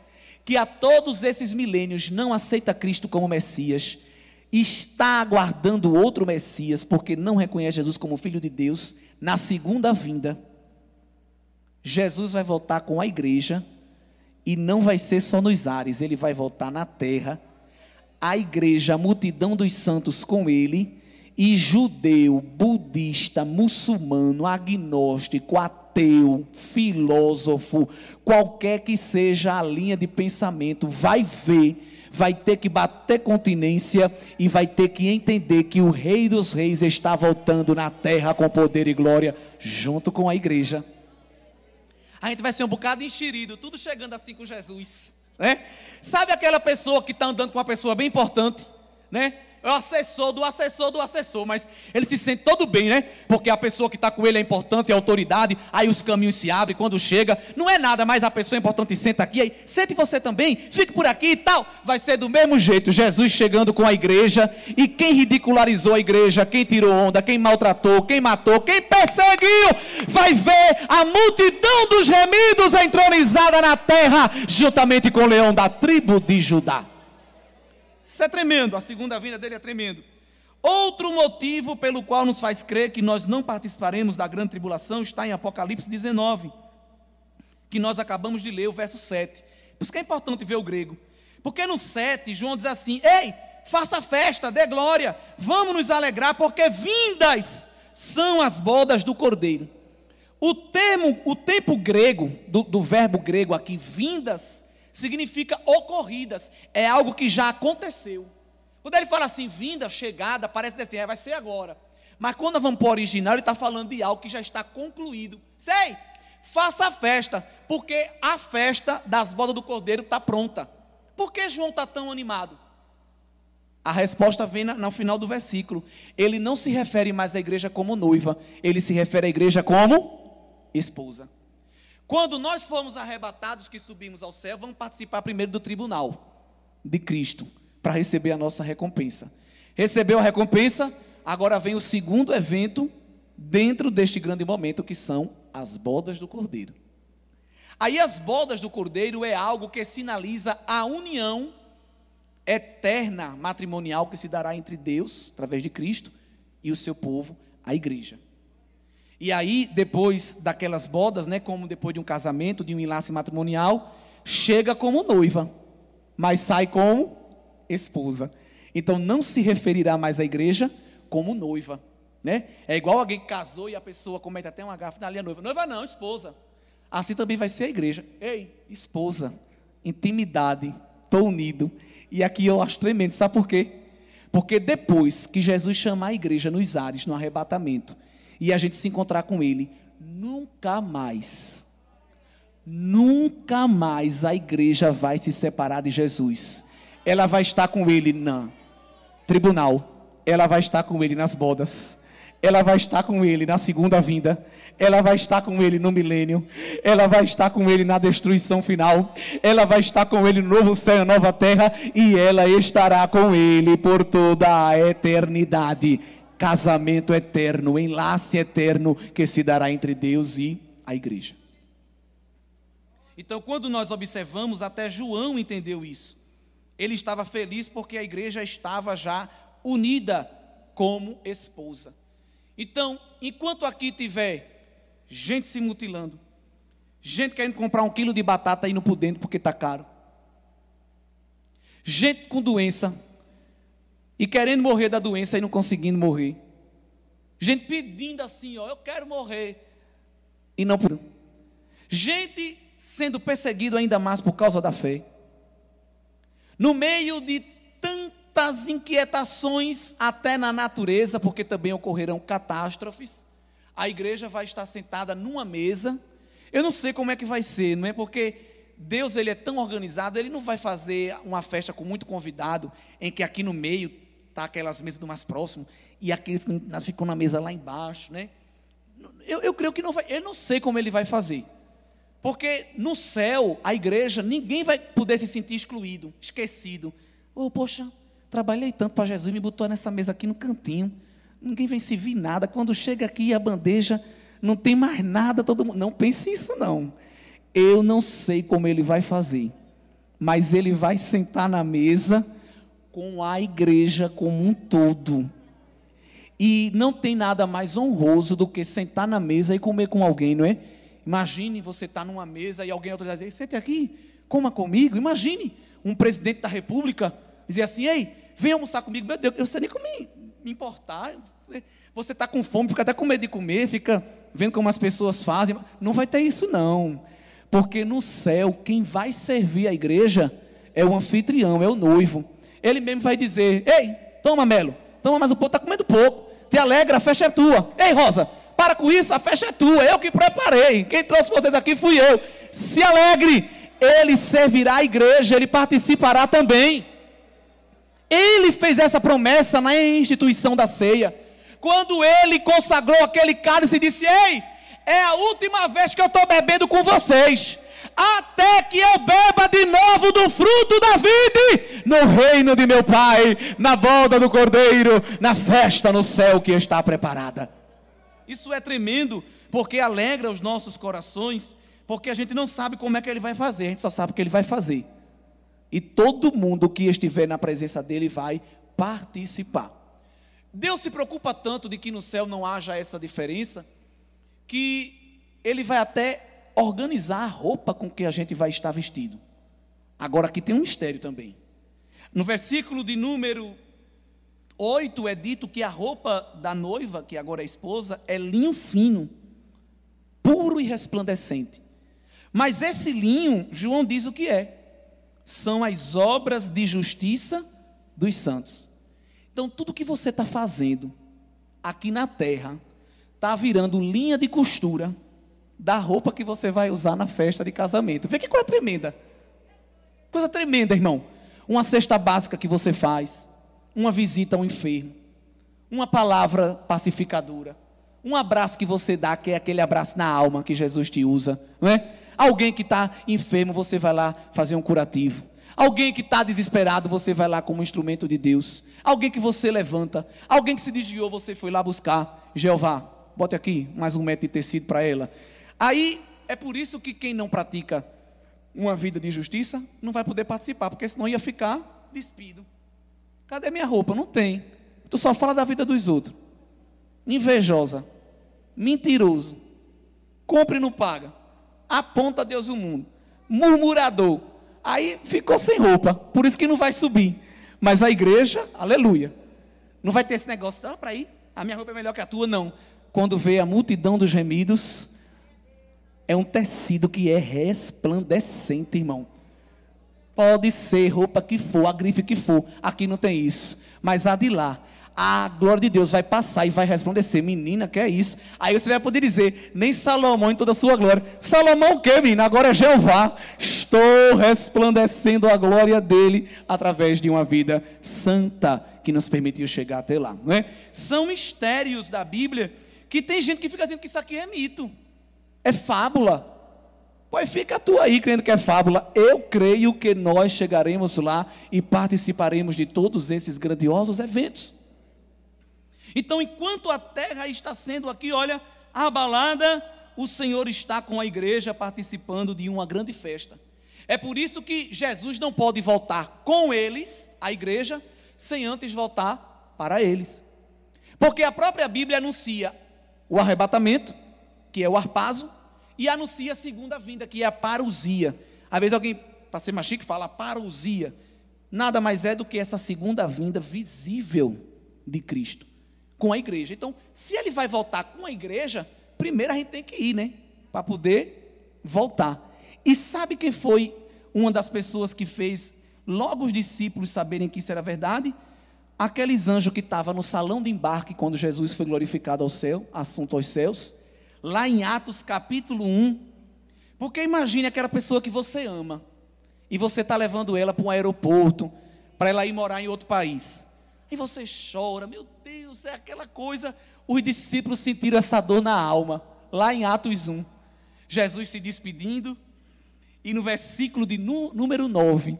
que a todos esses milênios não aceita Cristo como Messias, está aguardando outro Messias, porque não reconhece Jesus como Filho de Deus, na segunda vinda, Jesus vai voltar com a igreja e não vai ser só nos ares, ele vai voltar na terra. A igreja, a multidão dos santos com ele, e judeu, budista, muçulmano, agnóstico, ateu, filósofo, qualquer que seja a linha de pensamento, vai ver, vai ter que bater continência e vai ter que entender que o Rei dos Reis está voltando na terra com poder e glória, junto com a igreja. A gente vai ser um bocado enxerido, tudo chegando assim com Jesus, né? Sabe aquela pessoa que está andando com uma pessoa bem importante, né? É o assessor do assessor do assessor, mas ele se sente todo bem, né? Porque a pessoa que está com ele é importante, é autoridade, aí os caminhos se abrem, quando chega, não é nada, mas a pessoa é importante senta aqui, aí sente você também, fique por aqui e tal. Vai ser do mesmo jeito, Jesus chegando com a igreja, e quem ridicularizou a igreja, quem tirou onda, quem maltratou, quem matou, quem perseguiu, vai ver a multidão dos remidos entronizada na terra, juntamente com o leão da tribo de Judá. Isso é tremendo, a segunda vinda dele é tremendo. Outro motivo pelo qual nos faz crer que nós não participaremos da grande tribulação está em Apocalipse 19, que nós acabamos de ler, o verso 7. Por isso que é importante ver o grego. Porque no 7, João diz assim: Ei, faça festa, dê glória, vamos nos alegrar, porque vindas são as bodas do cordeiro. O termo, o tempo grego, do, do verbo grego aqui, vindas, significa ocorridas, é algo que já aconteceu. Quando ele fala assim, vinda, chegada, parece assim, é, vai ser agora. Mas quando vamos para o original, ele está falando de algo que já está concluído. Sei, faça a festa, porque a festa das bodas do cordeiro está pronta. Por que João está tão animado? A resposta vem no final do versículo. Ele não se refere mais à igreja como noiva, ele se refere à igreja como esposa. Quando nós formos arrebatados que subimos ao céu, vamos participar primeiro do tribunal de Cristo para receber a nossa recompensa. Recebeu a recompensa, agora vem o segundo evento dentro deste grande momento que são as bodas do Cordeiro. Aí as bodas do Cordeiro é algo que sinaliza a união eterna matrimonial que se dará entre Deus, através de Cristo, e o seu povo, a igreja. E aí, depois daquelas bodas, né, como depois de um casamento, de um enlace matrimonial, chega como noiva, mas sai como esposa. Então não se referirá mais à igreja como noiva, né? É igual alguém que casou e a pessoa comete até uma gafa, ali é noiva. Noiva não, esposa. Assim também vai ser a igreja. Ei, esposa, intimidade, estou unido. E aqui eu acho tremendo, sabe por quê? Porque depois que Jesus chamar a igreja nos ares, no arrebatamento, e a gente se encontrar com Ele. Nunca mais, nunca mais a igreja vai se separar de Jesus. Ela vai estar com Ele no tribunal, ela vai estar com Ele nas bodas, ela vai estar com Ele na segunda vinda ela vai estar com ele no milênio, ela vai estar com ele na destruição final, ela vai estar com ele no novo céu e nova terra, e ela estará com ele por toda a eternidade casamento eterno, enlace eterno que se dará entre Deus e a igreja. Então, quando nós observamos, até João entendeu isso. Ele estava feliz porque a igreja estava já unida como esposa. Então, enquanto aqui tiver gente se mutilando, gente querendo comprar um quilo de batata e não por dentro porque está caro, gente com doença, e querendo morrer da doença e não conseguindo morrer. Gente pedindo assim, ó, eu quero morrer. E não por. Gente sendo perseguido ainda mais por causa da fé. No meio de tantas inquietações, até na natureza, porque também ocorrerão catástrofes, a igreja vai estar sentada numa mesa. Eu não sei como é que vai ser, não é? Porque Deus ele é tão organizado, ele não vai fazer uma festa com muito convidado, em que aqui no meio tá aquelas mesas do mais próximo e aqueles que ficam na mesa lá embaixo, né? Eu, eu creio que não vai, eu não sei como ele vai fazer. Porque no céu, a igreja, ninguém vai poder se sentir excluído, esquecido. Oh, poxa, trabalhei tanto para Jesus, me botou nessa mesa aqui no cantinho. Ninguém vem se vir nada. Quando chega aqui a bandeja, não tem mais nada, todo mundo. Não pense isso, não. Eu não sei como ele vai fazer. Mas ele vai sentar na mesa com a igreja como um todo. E não tem nada mais honroso do que sentar na mesa e comer com alguém, não é? Imagine você estar tá numa mesa e alguém autorizar dizer, sente aqui, coma comigo. Imagine um presidente da república dizer assim, ei, vem almoçar comigo. Meu Deus, eu não sei nem como me, me importar. Você está com fome, fica até com medo de comer, fica vendo como as pessoas fazem. Não vai ter isso não. Porque no céu, quem vai servir a igreja é o anfitrião, é o noivo. Ele mesmo vai dizer: Ei, toma, Melo, toma mais um pouco, está comendo pouco. Te alegra, a festa é tua. Ei, Rosa, para com isso, a festa é tua. Eu que preparei. Quem trouxe vocês aqui fui eu. Se alegre, ele servirá a igreja, ele participará também. Ele fez essa promessa na instituição da ceia. Quando ele consagrou aquele cálice e disse: Ei, é a última vez que eu estou bebendo com vocês até que eu beba de novo do fruto da vida, no reino de meu Pai, na boda do Cordeiro, na festa no céu que está preparada. Isso é tremendo, porque alegra os nossos corações, porque a gente não sabe como é que ele vai fazer, a gente só sabe que ele vai fazer. E todo mundo que estiver na presença dele vai participar. Deus se preocupa tanto de que no céu não haja essa diferença, que ele vai até organizar a roupa com que a gente vai estar vestido. Agora aqui tem um mistério também. No versículo de número 8 é dito que a roupa da noiva, que agora é esposa, é linho fino, puro e resplandecente. Mas esse linho, João diz o que é: são as obras de justiça dos santos. Então, tudo que você está fazendo aqui na terra está virando linha de costura da roupa que você vai usar na festa de casamento. Vê que coisa tremenda. Coisa tremenda, irmão. Uma cesta básica que você faz, uma visita ao enfermo, uma palavra pacificadora, um abraço que você dá, que é aquele abraço na alma que Jesus te usa, não é? Alguém que está enfermo, você vai lá fazer um curativo. Alguém que está desesperado, você vai lá como instrumento de Deus. Alguém que você levanta. Alguém que se desviou, você foi lá buscar. Jeová, bote aqui mais um metro de tecido para ela. Aí é por isso que quem não pratica uma vida de justiça não vai poder participar, porque senão ia ficar despido. Cadê minha roupa? Não tem. Tu só fala da vida dos outros. Invejosa, mentiroso, compre e não paga, aponta a Deus o mundo, murmurador. Aí ficou sem roupa, por isso que não vai subir. Mas a igreja, aleluia, não vai ter esse negócio, ah, para ir, a minha roupa é melhor que a tua, não. Quando vê a multidão dos gemidos, é um tecido que é resplandecente, irmão. Pode ser roupa que for, a grife que for, aqui não tem isso. Mas a de lá, a glória de Deus vai passar e vai resplandecer. Menina, que é isso? Aí você vai poder dizer, nem Salomão em toda a sua glória. Salomão o que, menina? Agora é Jeová. Estou resplandecendo a glória dele através de uma vida santa que nos permitiu chegar até lá. Não é? São mistérios da Bíblia que tem gente que fica dizendo que isso aqui é mito. É fábula. Pois fica tu aí crendo que é fábula. Eu creio que nós chegaremos lá e participaremos de todos esses grandiosos eventos. Então, enquanto a terra está sendo aqui, olha, abalada, o Senhor está com a igreja participando de uma grande festa. É por isso que Jesus não pode voltar com eles, a igreja, sem antes voltar para eles. Porque a própria Bíblia anuncia o arrebatamento, que é o arpaso, e anuncia a segunda vinda, que é a parousia. Às vezes alguém, para ser mais chique, fala parousia. Nada mais é do que essa segunda vinda visível de Cristo com a igreja. Então, se ele vai voltar com a igreja, primeiro a gente tem que ir, né? Para poder voltar. E sabe quem foi uma das pessoas que fez logo os discípulos saberem que isso era verdade? Aqueles anjos que estavam no salão de embarque quando Jesus foi glorificado ao céu, assunto aos céus lá em Atos capítulo 1. Porque imagine aquela pessoa que você ama e você está levando ela para um aeroporto, para ela ir morar em outro país. E você chora, meu Deus, é aquela coisa. Os discípulos sentiram essa dor na alma, lá em Atos 1. Jesus se despedindo, e no versículo de número 9,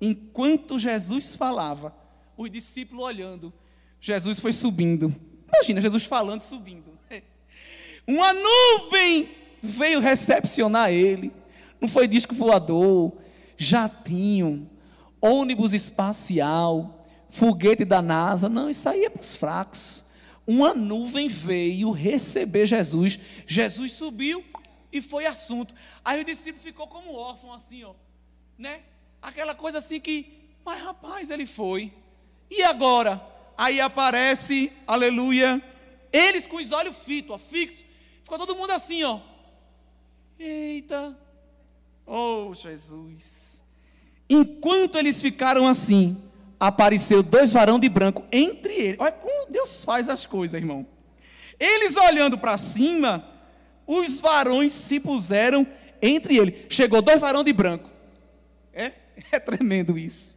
enquanto Jesus falava, os discípulos olhando, Jesus foi subindo. Imagina, Jesus falando, subindo. Uma nuvem veio recepcionar ele. Não foi disco voador, jatinho, ônibus espacial, foguete da NASA. Não, isso aí é para os fracos. Uma nuvem veio receber Jesus. Jesus subiu e foi assunto. Aí o discípulo ficou como órfão, assim, ó. Né? Aquela coisa assim que, mas rapaz, ele foi. E agora? Aí aparece, aleluia, eles com os olhos fitos, fixos Ficou todo mundo assim, ó. Eita. Oh, Jesus. Enquanto eles ficaram assim, apareceu dois varão de branco entre eles. Olha como Deus faz as coisas, irmão. Eles olhando para cima, os varões se puseram entre eles. Chegou dois varões de branco. É, é tremendo isso.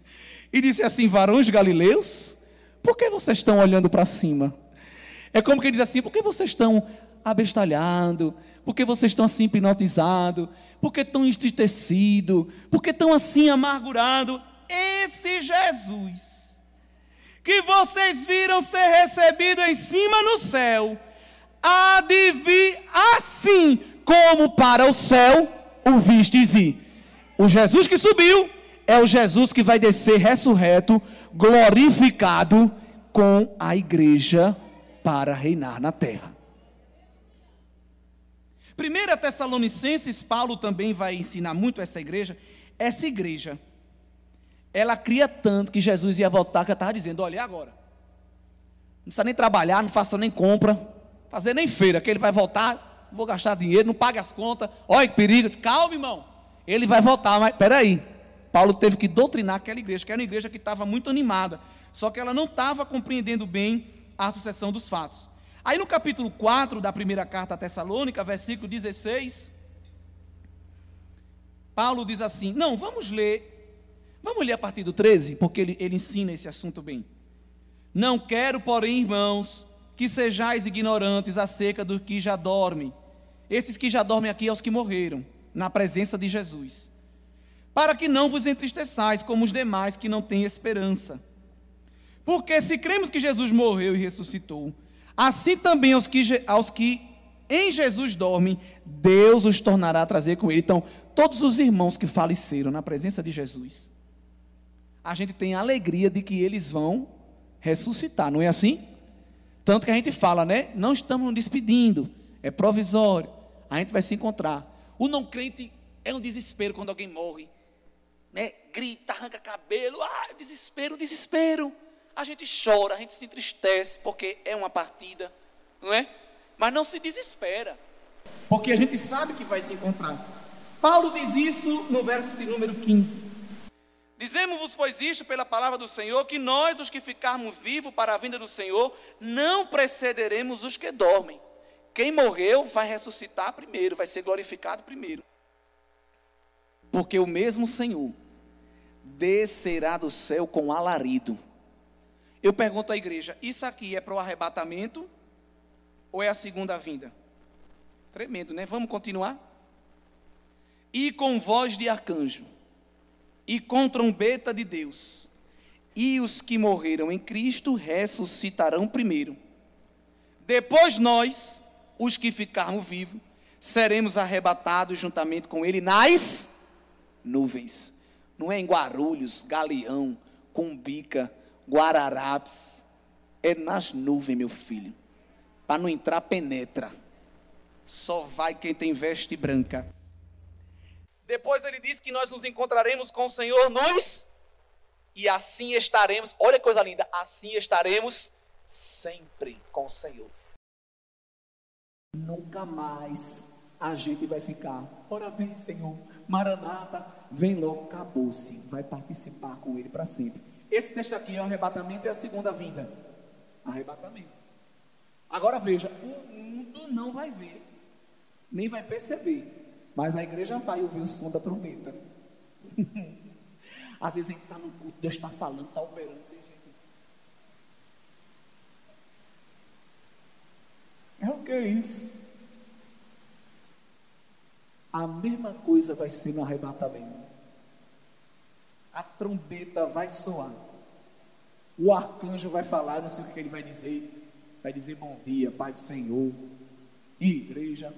E disse assim: Varões galileus, por que vocês estão olhando para cima? É como que diz assim: por que vocês estão abestalhados? Por que vocês estão assim hipnotizados? Por que estão entristecidos? Por que estão assim amargurados? Esse Jesus, que vocês viram ser recebido em cima no céu, há de vir assim como para o céu o vistes ir. O Jesus que subiu é o Jesus que vai descer ressurreto, glorificado com a igreja para reinar na terra. Primeira Tessalonicenses, Paulo também vai ensinar muito essa igreja. Essa igreja, ela cria tanto que Jesus ia voltar, que ela estava dizendo, olha, agora? Não precisa nem trabalhar, não faça nem compra, fazer nem feira, que ele vai voltar, vou gastar dinheiro, não pague as contas, olha que perigo, calma irmão, ele vai voltar, mas peraí, Paulo teve que doutrinar aquela igreja, que era uma igreja que estava muito animada, só que ela não estava compreendendo bem a sucessão dos fatos. Aí no capítulo 4 da primeira carta a Tessalônica, versículo 16, Paulo diz assim: Não, vamos ler, vamos ler a partir do 13, porque ele, ele ensina esse assunto bem. Não quero, porém, irmãos, que sejais ignorantes acerca dos que já dormem. Esses que já dormem aqui são os que morreram, na presença de Jesus para que não vos entristeçais como os demais que não têm esperança. Porque se cremos que Jesus morreu e ressuscitou, assim também aos que, aos que em Jesus dormem, Deus os tornará a trazer com ele. Então, todos os irmãos que faleceram na presença de Jesus, a gente tem a alegria de que eles vão ressuscitar, não é assim? Tanto que a gente fala, né? Não estamos nos despedindo, é provisório, a gente vai se encontrar. O não crente é um desespero quando alguém morre né, grita, arranca cabelo, ah, desespero, desespero. A gente chora, a gente se entristece, porque é uma partida, não é? Mas não se desespera, porque a gente sabe que vai se encontrar. Paulo diz isso no verso de número 15. Dizemos-vos, pois, isto pela palavra do Senhor, que nós, os que ficarmos vivos para a vinda do Senhor, não precederemos os que dormem. Quem morreu vai ressuscitar primeiro, vai ser glorificado primeiro. Porque o mesmo Senhor descerá do céu com alarido. Eu pergunto à igreja: isso aqui é para o arrebatamento ou é a segunda vinda? Tremendo, né? Vamos continuar? E com voz de arcanjo, e com trombeta de Deus, e os que morreram em Cristo ressuscitarão primeiro. Depois nós, os que ficarmos vivos, seremos arrebatados juntamente com Ele nas nuvens não é em Guarulhos, Galeão, Cumbica, Guararapes. É nas nuvens, meu filho. Para não entrar, penetra. Só vai quem tem veste branca. Depois ele diz que nós nos encontraremos com o Senhor nos e assim estaremos. Olha que coisa linda, assim estaremos sempre com o Senhor. Nunca mais a gente vai ficar. Ora vem, Senhor, Maranata, vem logo, acabou-se. Vai participar com ele para sempre. Esse texto aqui é o arrebatamento e a segunda vinda. Arrebatamento. Agora veja, o mundo não vai ver, nem vai perceber. Mas a igreja vai ouvir o som da trombeta. Às vezes a gente está no culto, Deus está falando, está operando. É o que é isso? A mesma coisa vai ser no arrebatamento. A trombeta vai soar. O arcanjo vai falar, não sei o que ele vai dizer. Vai dizer bom dia, Pai do Senhor. E igreja.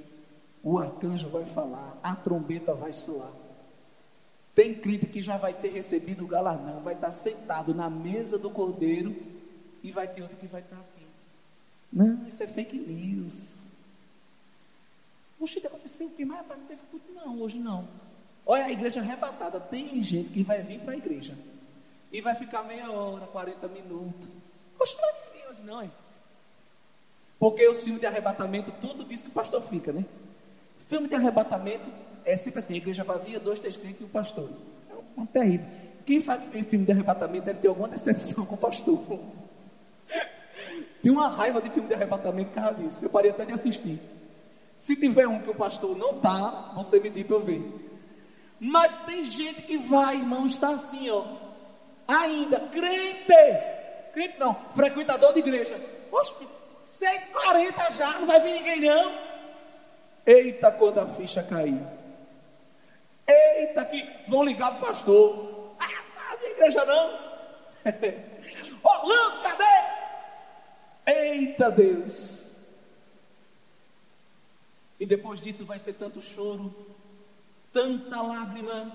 O arcanjo vai falar, a trombeta vai soar. Tem crente que já vai ter recebido o galardão, vai estar sentado na mesa do cordeiro e vai ter outro que vai estar aqui. Não, isso é fake news. Poxa, aconteceu o que mais não teve culto? Não, hoje não. Olha a igreja arrebatada. Tem gente que vai vir para a igreja e vai ficar meia hora, 40 minutos. Poxa, não vai vir hoje não, hein? Porque o filme de arrebatamento, tudo diz que o pastor fica, né? Filme de arrebatamento é sempre assim, igreja vazia, dois, três crentes e o pastor. É um terrível. Quem faz filme de arrebatamento deve ter alguma decepção com o pastor. Tem uma raiva de filme de arrebatamento por causa disso. Eu parei até de assistir. Se tiver um que o pastor não tá, você me diz para eu ver. Mas tem gente que vai, irmão, está assim, ó. Ainda, crente. Crente não, frequentador de igreja. Oxe, 6h40 já, não vai vir ninguém não. Eita, quando a ficha cair. Eita, que vão ligar para o pastor. Ah, não tá igreja não. Orlando, cadê? Eita Deus! E depois disso vai ser tanto choro, tanta lágrima,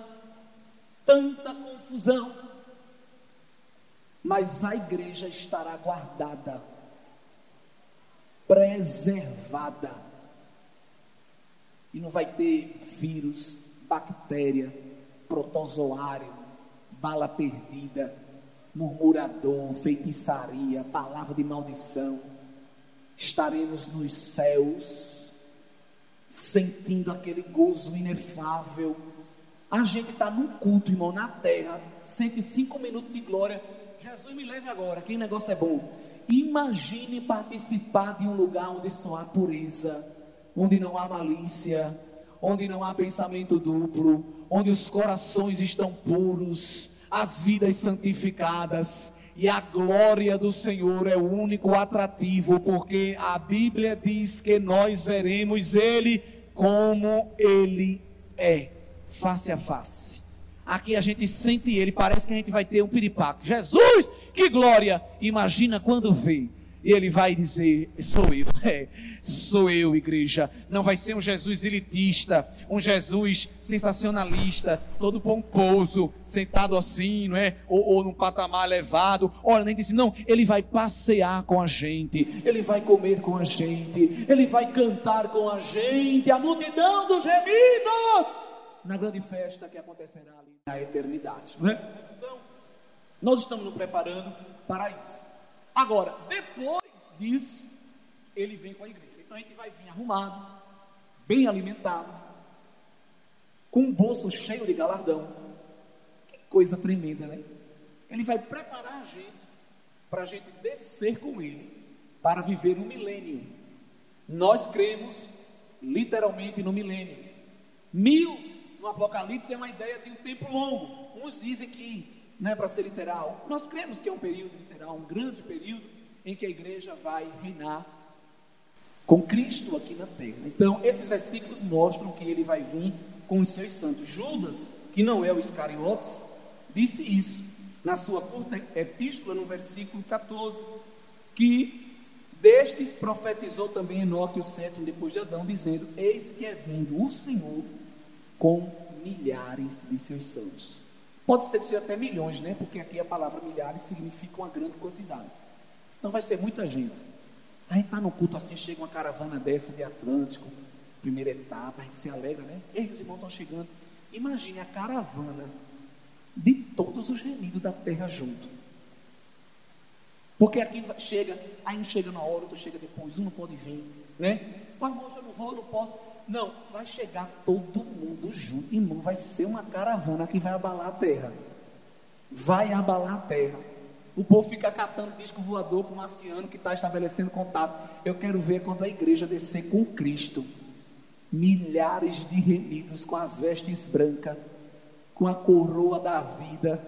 tanta confusão. Mas a igreja estará guardada, preservada. E não vai ter vírus, bactéria, protozoário, bala perdida, murmurador, feitiçaria, palavra de maldição. Estaremos nos céus, sentindo aquele gozo inefável. A gente está num culto, irmão, na terra, sente cinco minutos de glória. Jesus me leve agora, que negócio é bom. Imagine participar de um lugar onde só há pureza, onde não há malícia, onde não há pensamento duplo, onde os corações estão puros, as vidas santificadas. E a glória do Senhor é o único atrativo, porque a Bíblia diz que nós veremos Ele como Ele é, face a face. Aqui a gente sente Ele, parece que a gente vai ter um piripaque. Jesus, que glória! Imagina quando vê e ele vai dizer: Sou eu, é, sou eu, igreja. Não vai ser um Jesus elitista, um Jesus sensacionalista, todo pomposo, sentado assim, não é? Ou, ou num patamar elevado. Olha, nem disse, não, ele vai passear com a gente, ele vai comer com a gente, ele vai cantar com a gente, a multidão dos gemidos, na grande festa que acontecerá ali na eternidade, não é? Então, nós estamos nos preparando para isso. Agora, depois disso, ele vem com a igreja. Então a gente vai vir arrumado, bem alimentado, com um bolso cheio de galardão. Que coisa tremenda, né? Ele vai preparar a gente para a gente descer com ele, para viver no milênio. Nós cremos literalmente no milênio. Mil no Apocalipse é uma ideia de um tempo longo. Uns dizem que não é para ser literal. Nós cremos que é um período literal, um grande período em que a igreja vai reinar com Cristo aqui na terra. Então, esses versículos mostram que ele vai vir com os seus santos. Judas, que não é o Iscariotes, disse isso na sua curta epístola, no versículo 14, que destes profetizou também Enoque, o sétimo depois de Adão, dizendo: Eis que é vindo o Senhor com milhares de seus santos. Pode ser até milhões, né? Porque aqui a palavra milhares significa uma grande quantidade. Então vai ser muita gente. A gente está no culto assim, chega uma caravana dessa de Atlântico, primeira etapa, a gente se alegra, né? Ei, os irmãos estão chegando. Imagine a caravana de todos os remidos da terra junto. Porque aqui chega, aí um chega na hora, outro chega depois, um não pode vir, né? Mas irmão, eu não vou, eu não posso. Não, vai chegar todo mundo junto, irmão. Vai ser uma caravana que vai abalar a terra. Vai abalar a terra. O povo fica catando disco voador com o marciano que está estabelecendo contato. Eu quero ver quando a igreja descer com Cristo. Milhares de remidos com as vestes brancas, com a coroa da vida.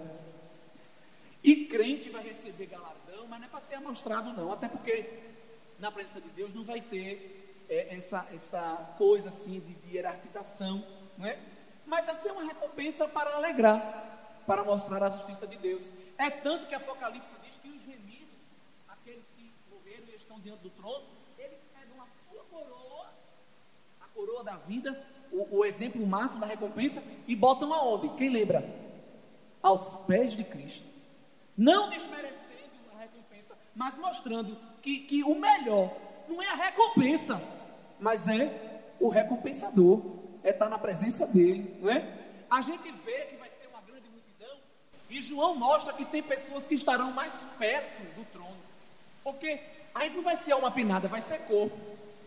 E crente vai receber galardão, mas não é para ser amostrado, não. Até porque na presença de Deus não vai ter é, essa, essa coisa assim de, de hierarquização, não é? Mas vai ser uma recompensa para alegrar, para mostrar a justiça de Deus. É tanto que Apocalipse diz que os remidos, aqueles que morreram e estão diante do trono, eles pegam a sua coroa, a coroa da vida, o, o exemplo máximo da recompensa, e botam aonde? Quem lembra? Aos pés de Cristo. Não desmerecendo a recompensa, mas mostrando que, que o melhor não é a recompensa, mas é o recompensador, é estar na presença dele, não é? A gente vê que vai ser uma grande multidão, e João mostra que tem pessoas que estarão mais perto do trono, porque aí não vai ser alma penada, vai ser corpo.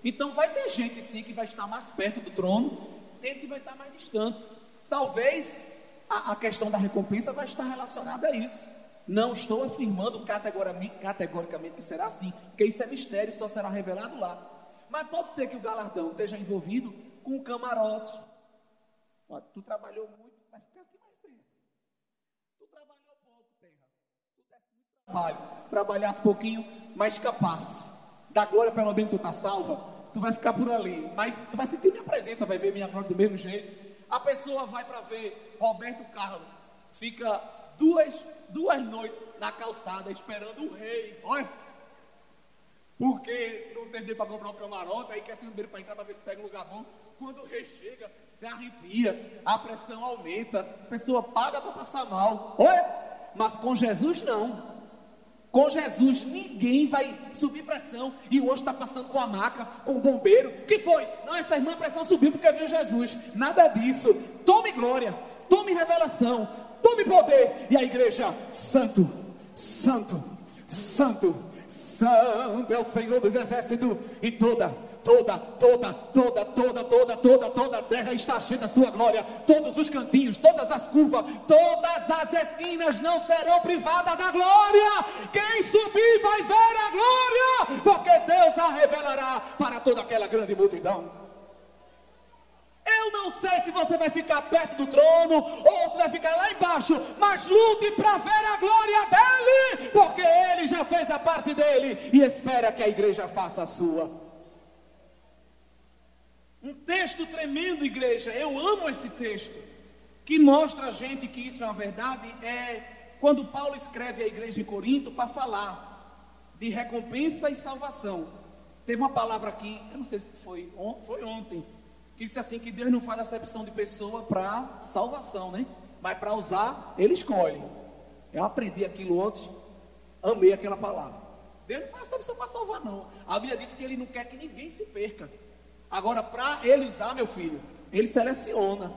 Então vai ter gente sim que vai estar mais perto do trono, tem que vai estar mais distante. Talvez a, a questão da recompensa vai estar relacionada a isso. Não estou afirmando categoricamente, que será assim, porque isso é mistério, só será revelado lá. Mas pode ser que o galardão esteja envolvido com camarote. Ó, tu trabalhou muito, mas fica aqui mais perto. Tu trabalhou pouco, terra. Tu desse muito trabalho. Trabalhasse pouquinho, mas capaz. Da glória, pelo menos tu está salva. Tu vai ficar por ali. Mas tu vai sentir minha presença, vai ver minha glória do mesmo jeito. A pessoa vai para ver Roberto Carlos. Fica duas duas noites na calçada esperando o rei. Olha. Porque não tem dinheiro para comprar um camarote, aí quer ser um dinheiro para entrar para ver se pega um lugar bom. Quando o rei chega, se arrepia, a pressão aumenta, a pessoa paga para passar mal. Olha, mas com Jesus não. Com Jesus ninguém vai subir pressão. E hoje está passando com a maca, com o bombeiro. O que foi? Não, essa irmã pressão subiu porque viu Jesus. Nada disso. Tome glória, tome revelação, tome poder. E a igreja, santo, santo, santo, santo é o Senhor dos exércitos. E toda, toda, toda, toda, toda, toda, toda, toda a terra está cheia da sua glória. Todos os cantinhos, todas as curvas, todas as esquinas não serão privadas da glória. Quem subir vai ver a glória, porque Deus a revelará para toda aquela grande multidão. Eu não sei se você vai ficar perto do trono ou se vai ficar lá embaixo, mas lute para ver a glória dele, porque ele já fez a parte dele e espera que a igreja faça a sua. Um texto tremendo, igreja, eu amo esse texto, que mostra a gente que isso é uma verdade, é quando Paulo escreve à igreja de Corinto para falar de recompensa e salvação. Teve uma palavra aqui, eu não sei se foi, foi ontem, que disse assim que Deus não faz acepção de pessoa para salvação, né? Mas para usar, Ele escolhe. Eu aprendi aquilo ontem, amei aquela palavra. Deus não faz acepção para salvar, não. A Bíblia diz que Ele não quer que ninguém se perca. Agora, para Ele usar, meu filho, Ele seleciona,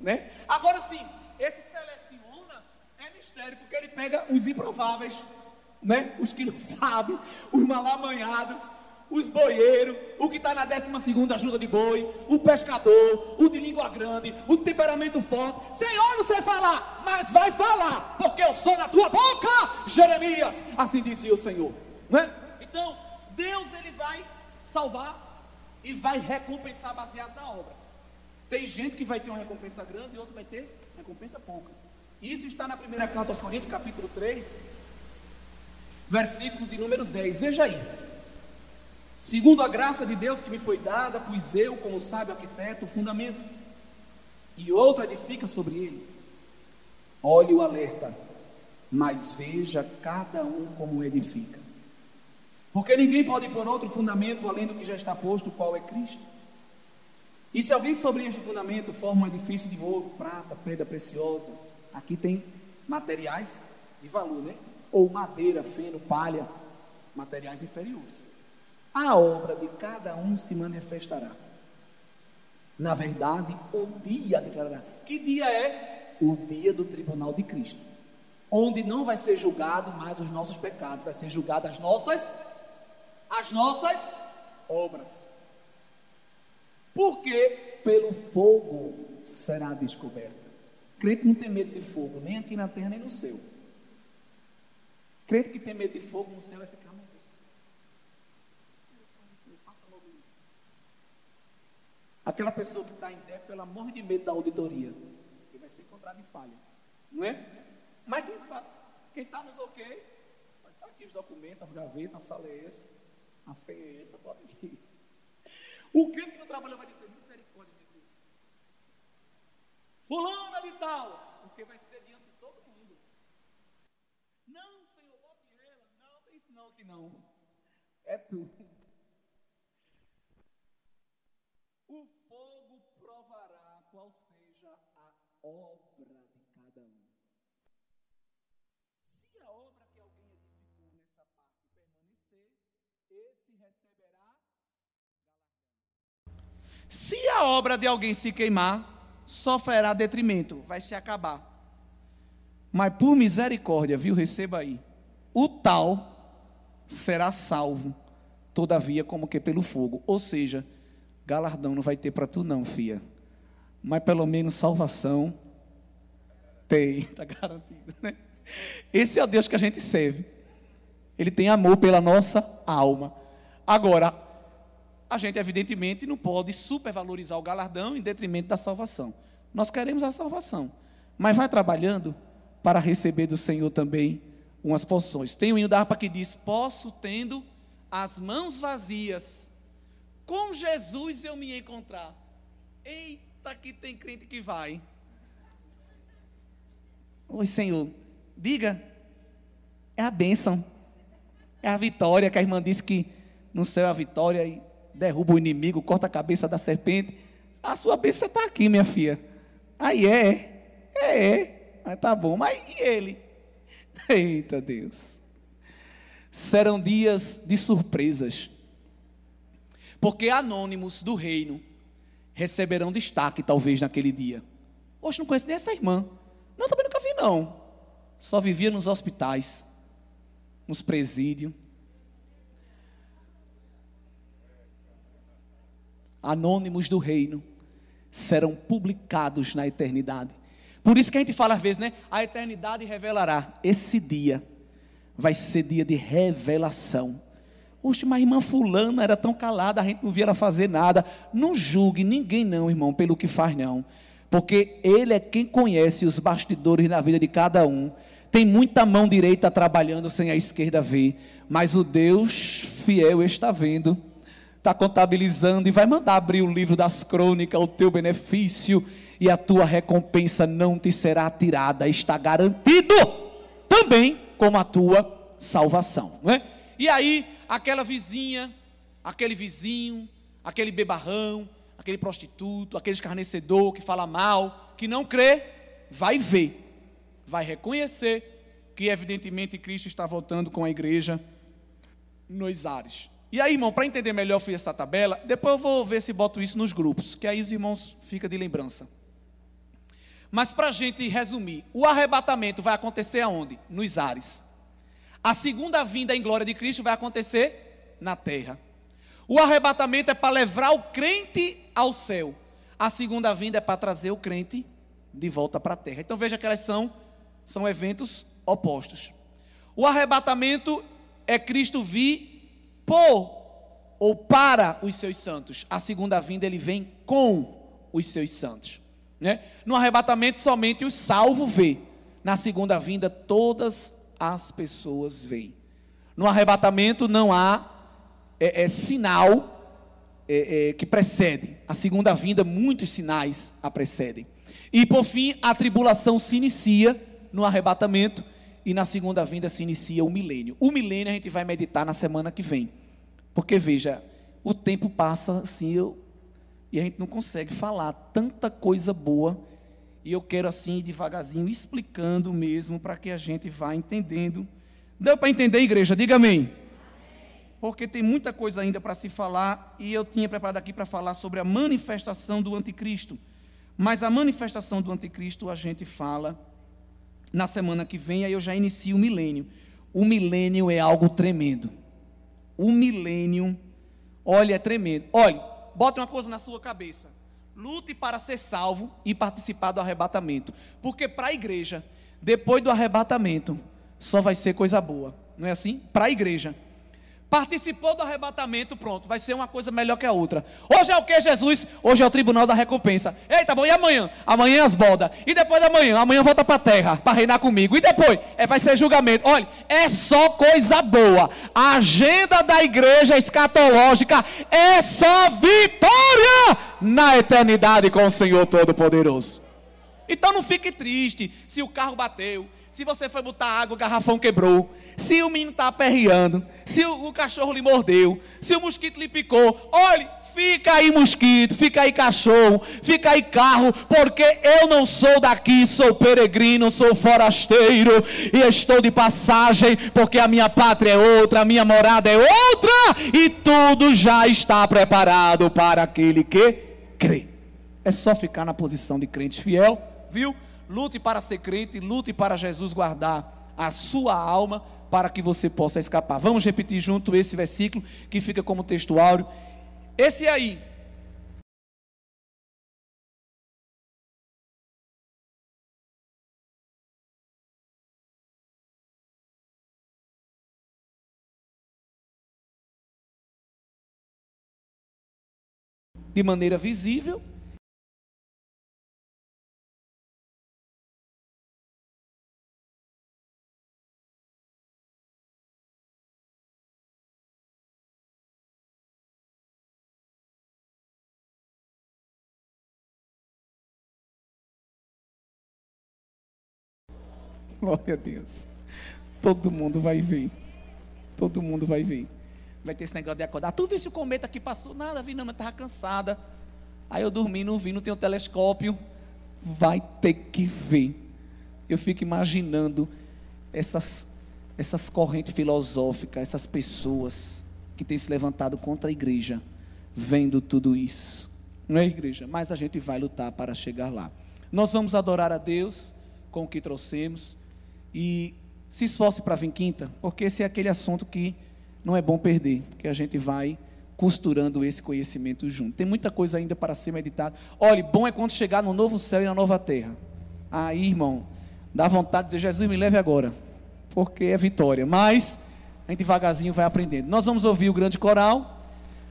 né? Agora sim, esse seleciona é mistério, porque Ele pega os improváveis, né? Os que não sabem, os mal amanhados os boieiros, o que está na 12 ajuda de boi, o pescador, o de língua grande, o de temperamento forte. Senhor, não sei falar, mas vai falar, porque eu sou na tua boca, Jeremias. Assim disse o Senhor. Não é? Então, Deus ele vai salvar e vai recompensar baseado na obra. Tem gente que vai ter uma recompensa grande e outro vai ter recompensa pouca. Isso está na primeira carta aos Coríntios, capítulo 3, versículo de número 10. Veja aí. Segundo a graça de Deus que me foi dada, pus eu, como sábio arquiteto, o fundamento, e outro edifica sobre ele. Olhe o alerta, mas veja cada um como edifica. Porque ninguém pode pôr outro fundamento além do que já está posto, qual é Cristo. E se alguém sobre este fundamento forma um edifício de ouro, prata, pedra preciosa, aqui tem materiais de valor, né? Ou madeira, feno, palha, materiais inferiores a obra de cada um se manifestará. Na verdade, o dia declarará. Que dia é? O dia do tribunal de Cristo. Onde não vai ser julgado mais os nossos pecados, vai ser julgado as nossas as nossas obras. Porque pelo fogo será descoberta. Crente não tem medo de fogo, nem aqui na terra, nem no céu. Crente que tem medo de fogo no céu vai ficar Aquela pessoa que está em débito, ela morre de medo da auditoria. Que vai ser encontrada em falha. Não é? Mas quem está nos ok, estar aqui os documentos, as gavetas, a sala é essa, a senha é essa, pode vir. O crente que não trabalha vai dizer misericórdia de Deus. Fulana de tal, porque vai ser diante de todo mundo. Não, Senhor, bote ela. Não, tem isso não que não. É tu. O fogo provará qual seja a obra de cada um. Se a obra que alguém edificou nessa parte permanecer, esse receberá galardão. Se a obra de alguém se queimar, sofrerá detrimento, vai se acabar. Mas por misericórdia, viu, receba aí. O tal será salvo, todavia como que pelo fogo, ou seja, galardão não vai ter para tu não, filha. Mas pelo menos salvação Tem, está garantido, né? Esse é o Deus que a gente serve. Ele tem amor pela nossa alma. Agora, a gente evidentemente não pode supervalorizar o galardão em detrimento da salvação. Nós queremos a salvação, mas vai trabalhando para receber do Senhor também umas porções. Tem o hino da harpa que diz: Posso tendo as mãos vazias, com Jesus eu me encontrar. Eita, que tem crente que vai. Oi, Senhor, diga, é a bênção, é a vitória que a irmã disse que no céu é a vitória e derruba o inimigo, corta a cabeça da serpente. A sua bênção está aqui, minha filha. Aí é, é, é. Mas tá bom, mas e ele? Eita Deus. Serão dias de surpresas. Porque anônimos do reino receberão destaque, talvez, naquele dia. Hoje não conheço nem essa irmã. Não, também nunca vi, não. Só vivia nos hospitais, nos presídios. Anônimos do reino serão publicados na eternidade. Por isso que a gente fala às vezes, né? A eternidade revelará. Esse dia vai ser dia de revelação. Oxe, mas a irmã fulana era tão calada, a gente não via ela fazer nada. Não julgue ninguém não, irmão, pelo que faz não. Porque ele é quem conhece os bastidores na vida de cada um. Tem muita mão direita trabalhando sem a esquerda ver. Mas o Deus fiel está vendo está contabilizando e vai mandar abrir o livro das crônicas, o teu benefício e a tua recompensa não te será tirada, está garantido também como a tua salvação. Não é? E aí, aquela vizinha, aquele vizinho, aquele bebarrão, aquele prostituto, aquele escarnecedor que fala mal, que não crê, vai ver, vai reconhecer que evidentemente Cristo está voltando com a igreja nos ares. E aí, irmão, para entender melhor, fiz essa tabela. Depois eu vou ver se boto isso nos grupos, que aí os irmãos ficam de lembrança. Mas para a gente resumir, o arrebatamento vai acontecer aonde? Nos ares. A segunda vinda em glória de Cristo vai acontecer na terra. O arrebatamento é para levar o crente ao céu. A segunda vinda é para trazer o crente de volta para a terra. Então veja que elas são, são eventos opostos. O arrebatamento é Cristo vir por ou para os seus santos. A segunda vinda ele vem com os seus santos. Né? No arrebatamento, somente os salvos vê. Na segunda vinda, todas as pessoas veem. No arrebatamento não há é, é, sinal é, é que precede. A segunda vinda, muitos sinais a precedem. E por fim, a tribulação se inicia no arrebatamento e na segunda vinda se inicia o milênio. O milênio a gente vai meditar na semana que vem. Porque veja, o tempo passa assim, eu, e a gente não consegue falar tanta coisa boa. E eu quero assim, devagarzinho, explicando mesmo, para que a gente vá entendendo. Deu para entender, igreja? Diga amém. Porque tem muita coisa ainda para se falar, e eu tinha preparado aqui para falar sobre a manifestação do anticristo. Mas a manifestação do anticristo a gente fala na semana que vem, aí eu já inicio o milênio. O milênio é algo tremendo. O milênio, olha, é tremendo. Olha, bota uma coisa na sua cabeça. Lute para ser salvo e participar do arrebatamento. Porque para a igreja, depois do arrebatamento, só vai ser coisa boa. Não é assim? Para a igreja. Participou do arrebatamento, pronto, vai ser uma coisa melhor que a outra. Hoje é o que, Jesus? Hoje é o tribunal da recompensa. Eita, bom, e amanhã? Amanhã é as bodas. E depois da manhã? Amanhã volta para a terra para reinar comigo. E depois? É, vai ser julgamento. Olha, é só coisa boa. A agenda da igreja escatológica é só vitória na eternidade com o Senhor Todo-Poderoso. Então não fique triste se o carro bateu, se você foi botar água, o garrafão quebrou. Se o menino está aperreando. Se o, o, cachorro lhe mordeu. Se o mosquito lhe picou. Olhe, fica aí mosquito, fica aí cachorro, fica aí carro, porque eu não sou daqui, sou peregrino, sou forasteiro e estou de passagem, porque a minha pátria é outra, a minha morada é outra e tudo já está preparado para aquele que crê. É só ficar na posição de crente fiel, viu? Lute para ser crente, lute para Jesus guardar a sua alma para que você possa escapar. Vamos repetir junto esse versículo que fica como textuário. Esse aí, de maneira visível Glória a Deus. Todo mundo vai ver. Todo mundo vai ver. Vai ter esse negócio de acordar. Tu viste o cometa que passou? Nada, vi não, mas estava cansada. Aí eu dormi, não vi, não tenho telescópio. Vai ter que ver. Eu fico imaginando essas, essas correntes filosóficas, essas pessoas que têm se levantado contra a igreja, vendo tudo isso. Não é, igreja? Mas a gente vai lutar para chegar lá. Nós vamos adorar a Deus com o que trouxemos. E se esforce para vir quinta, porque esse é aquele assunto que não é bom perder, que a gente vai costurando esse conhecimento junto. Tem muita coisa ainda para ser meditado. Olhe, bom é quando chegar no novo céu e na nova terra. Aí, irmão, dá vontade de dizer, Jesus, me leve agora, porque é vitória. Mas a gente devagarzinho vai aprendendo. Nós vamos ouvir o grande coral,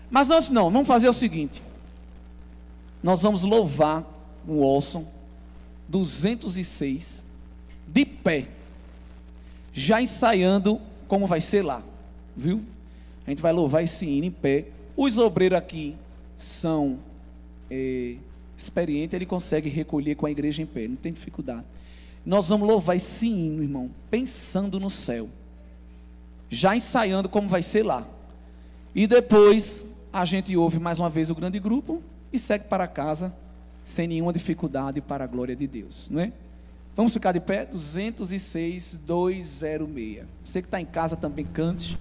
mas antes não, vamos fazer o seguinte. Nós vamos louvar o Olson 206 de pé já ensaiando como vai ser lá, viu? A gente vai louvar esse hino em pé. Os obreiros aqui são é, experientes, ele consegue recolher com a igreja em pé, não tem dificuldade. Nós vamos louvar esse hino, irmão, pensando no céu, já ensaiando como vai ser lá. E depois a gente ouve mais uma vez o grande grupo e segue para casa sem nenhuma dificuldade para a glória de Deus, não é? Vamos ficar de pé? 206, 206. Você que está em casa também cante,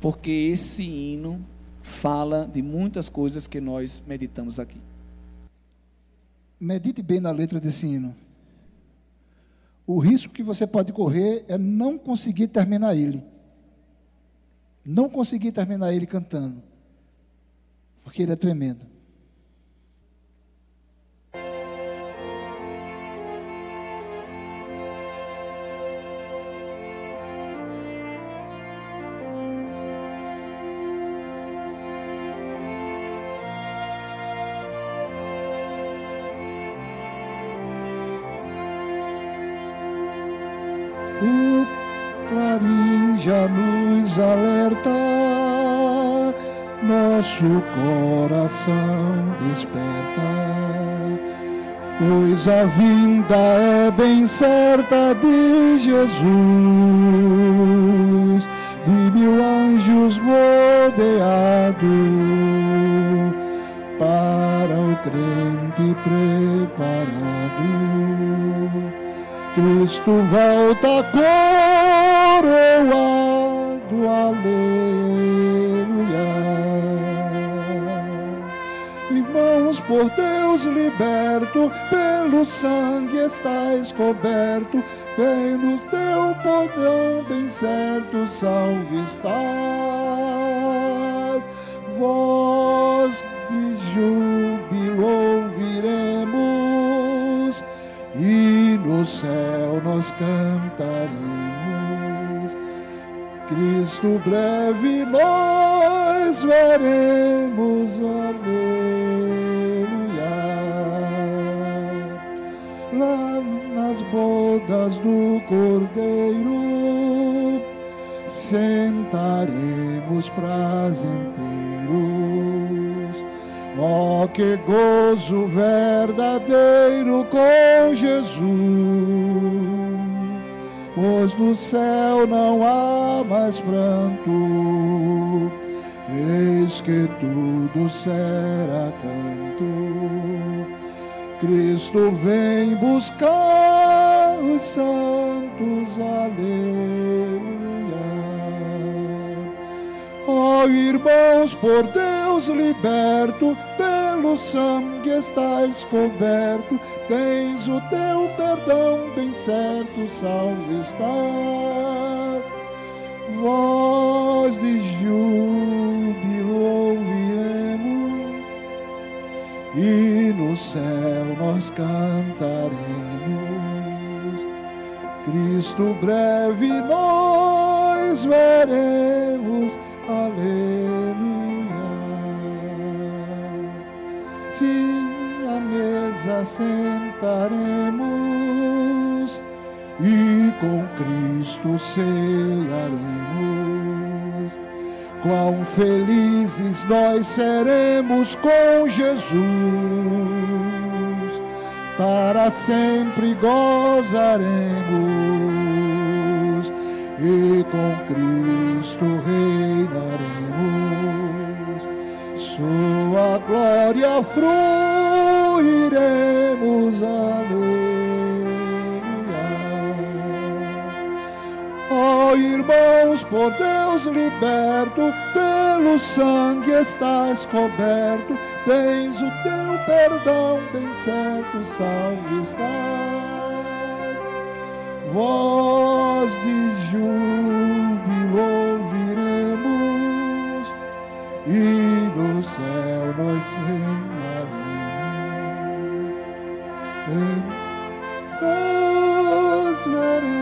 porque esse hino fala de muitas coisas que nós meditamos aqui. Medite bem na letra desse hino. O risco que você pode correr é não conseguir terminar ele. Não conseguir terminar ele cantando. Porque ele é tremendo. Nos alerta, nosso coração desperta, pois a vinda é bem certa de Jesus, de mil anjos rodeado, para o crente preparado. Cristo volta coroado, aleluia. Irmãos, por Deus liberto, pelo sangue estás coberto, bem no teu podão, bem certo, salve estás. Voz de júbilo ouviremos, e no céu nós cantaremos. Cristo breve nós veremos, aleluia. Lá nas bodas do Cordeiro sentaremos prazenteiros Oh, que gozo verdadeiro com Jesus, pois no céu não há mais pranto, eis que tudo será canto. Cristo vem buscar os santos, aleluia. Oh, irmãos, por Deus liberto, pelo sangue estás coberto, tens o teu perdão bem certo, salve está. Voz de júbilo ouviremos, e no céu nós cantaremos. Cristo breve nós veremos Aleluia. sim, à mesa sentaremos e com Cristo cearemos. Quão felizes nós seremos com Jesus, para sempre gozaremos e com Cristo reinaremos. Sua glória fruiremos, aleluia. Ó oh, irmãos, por Deus liberto, pelo sangue estás coberto, tens o teu perdão bem certo, salve estás voz de júbilo ouviremos e no céu nós reinaremos. Nós veremos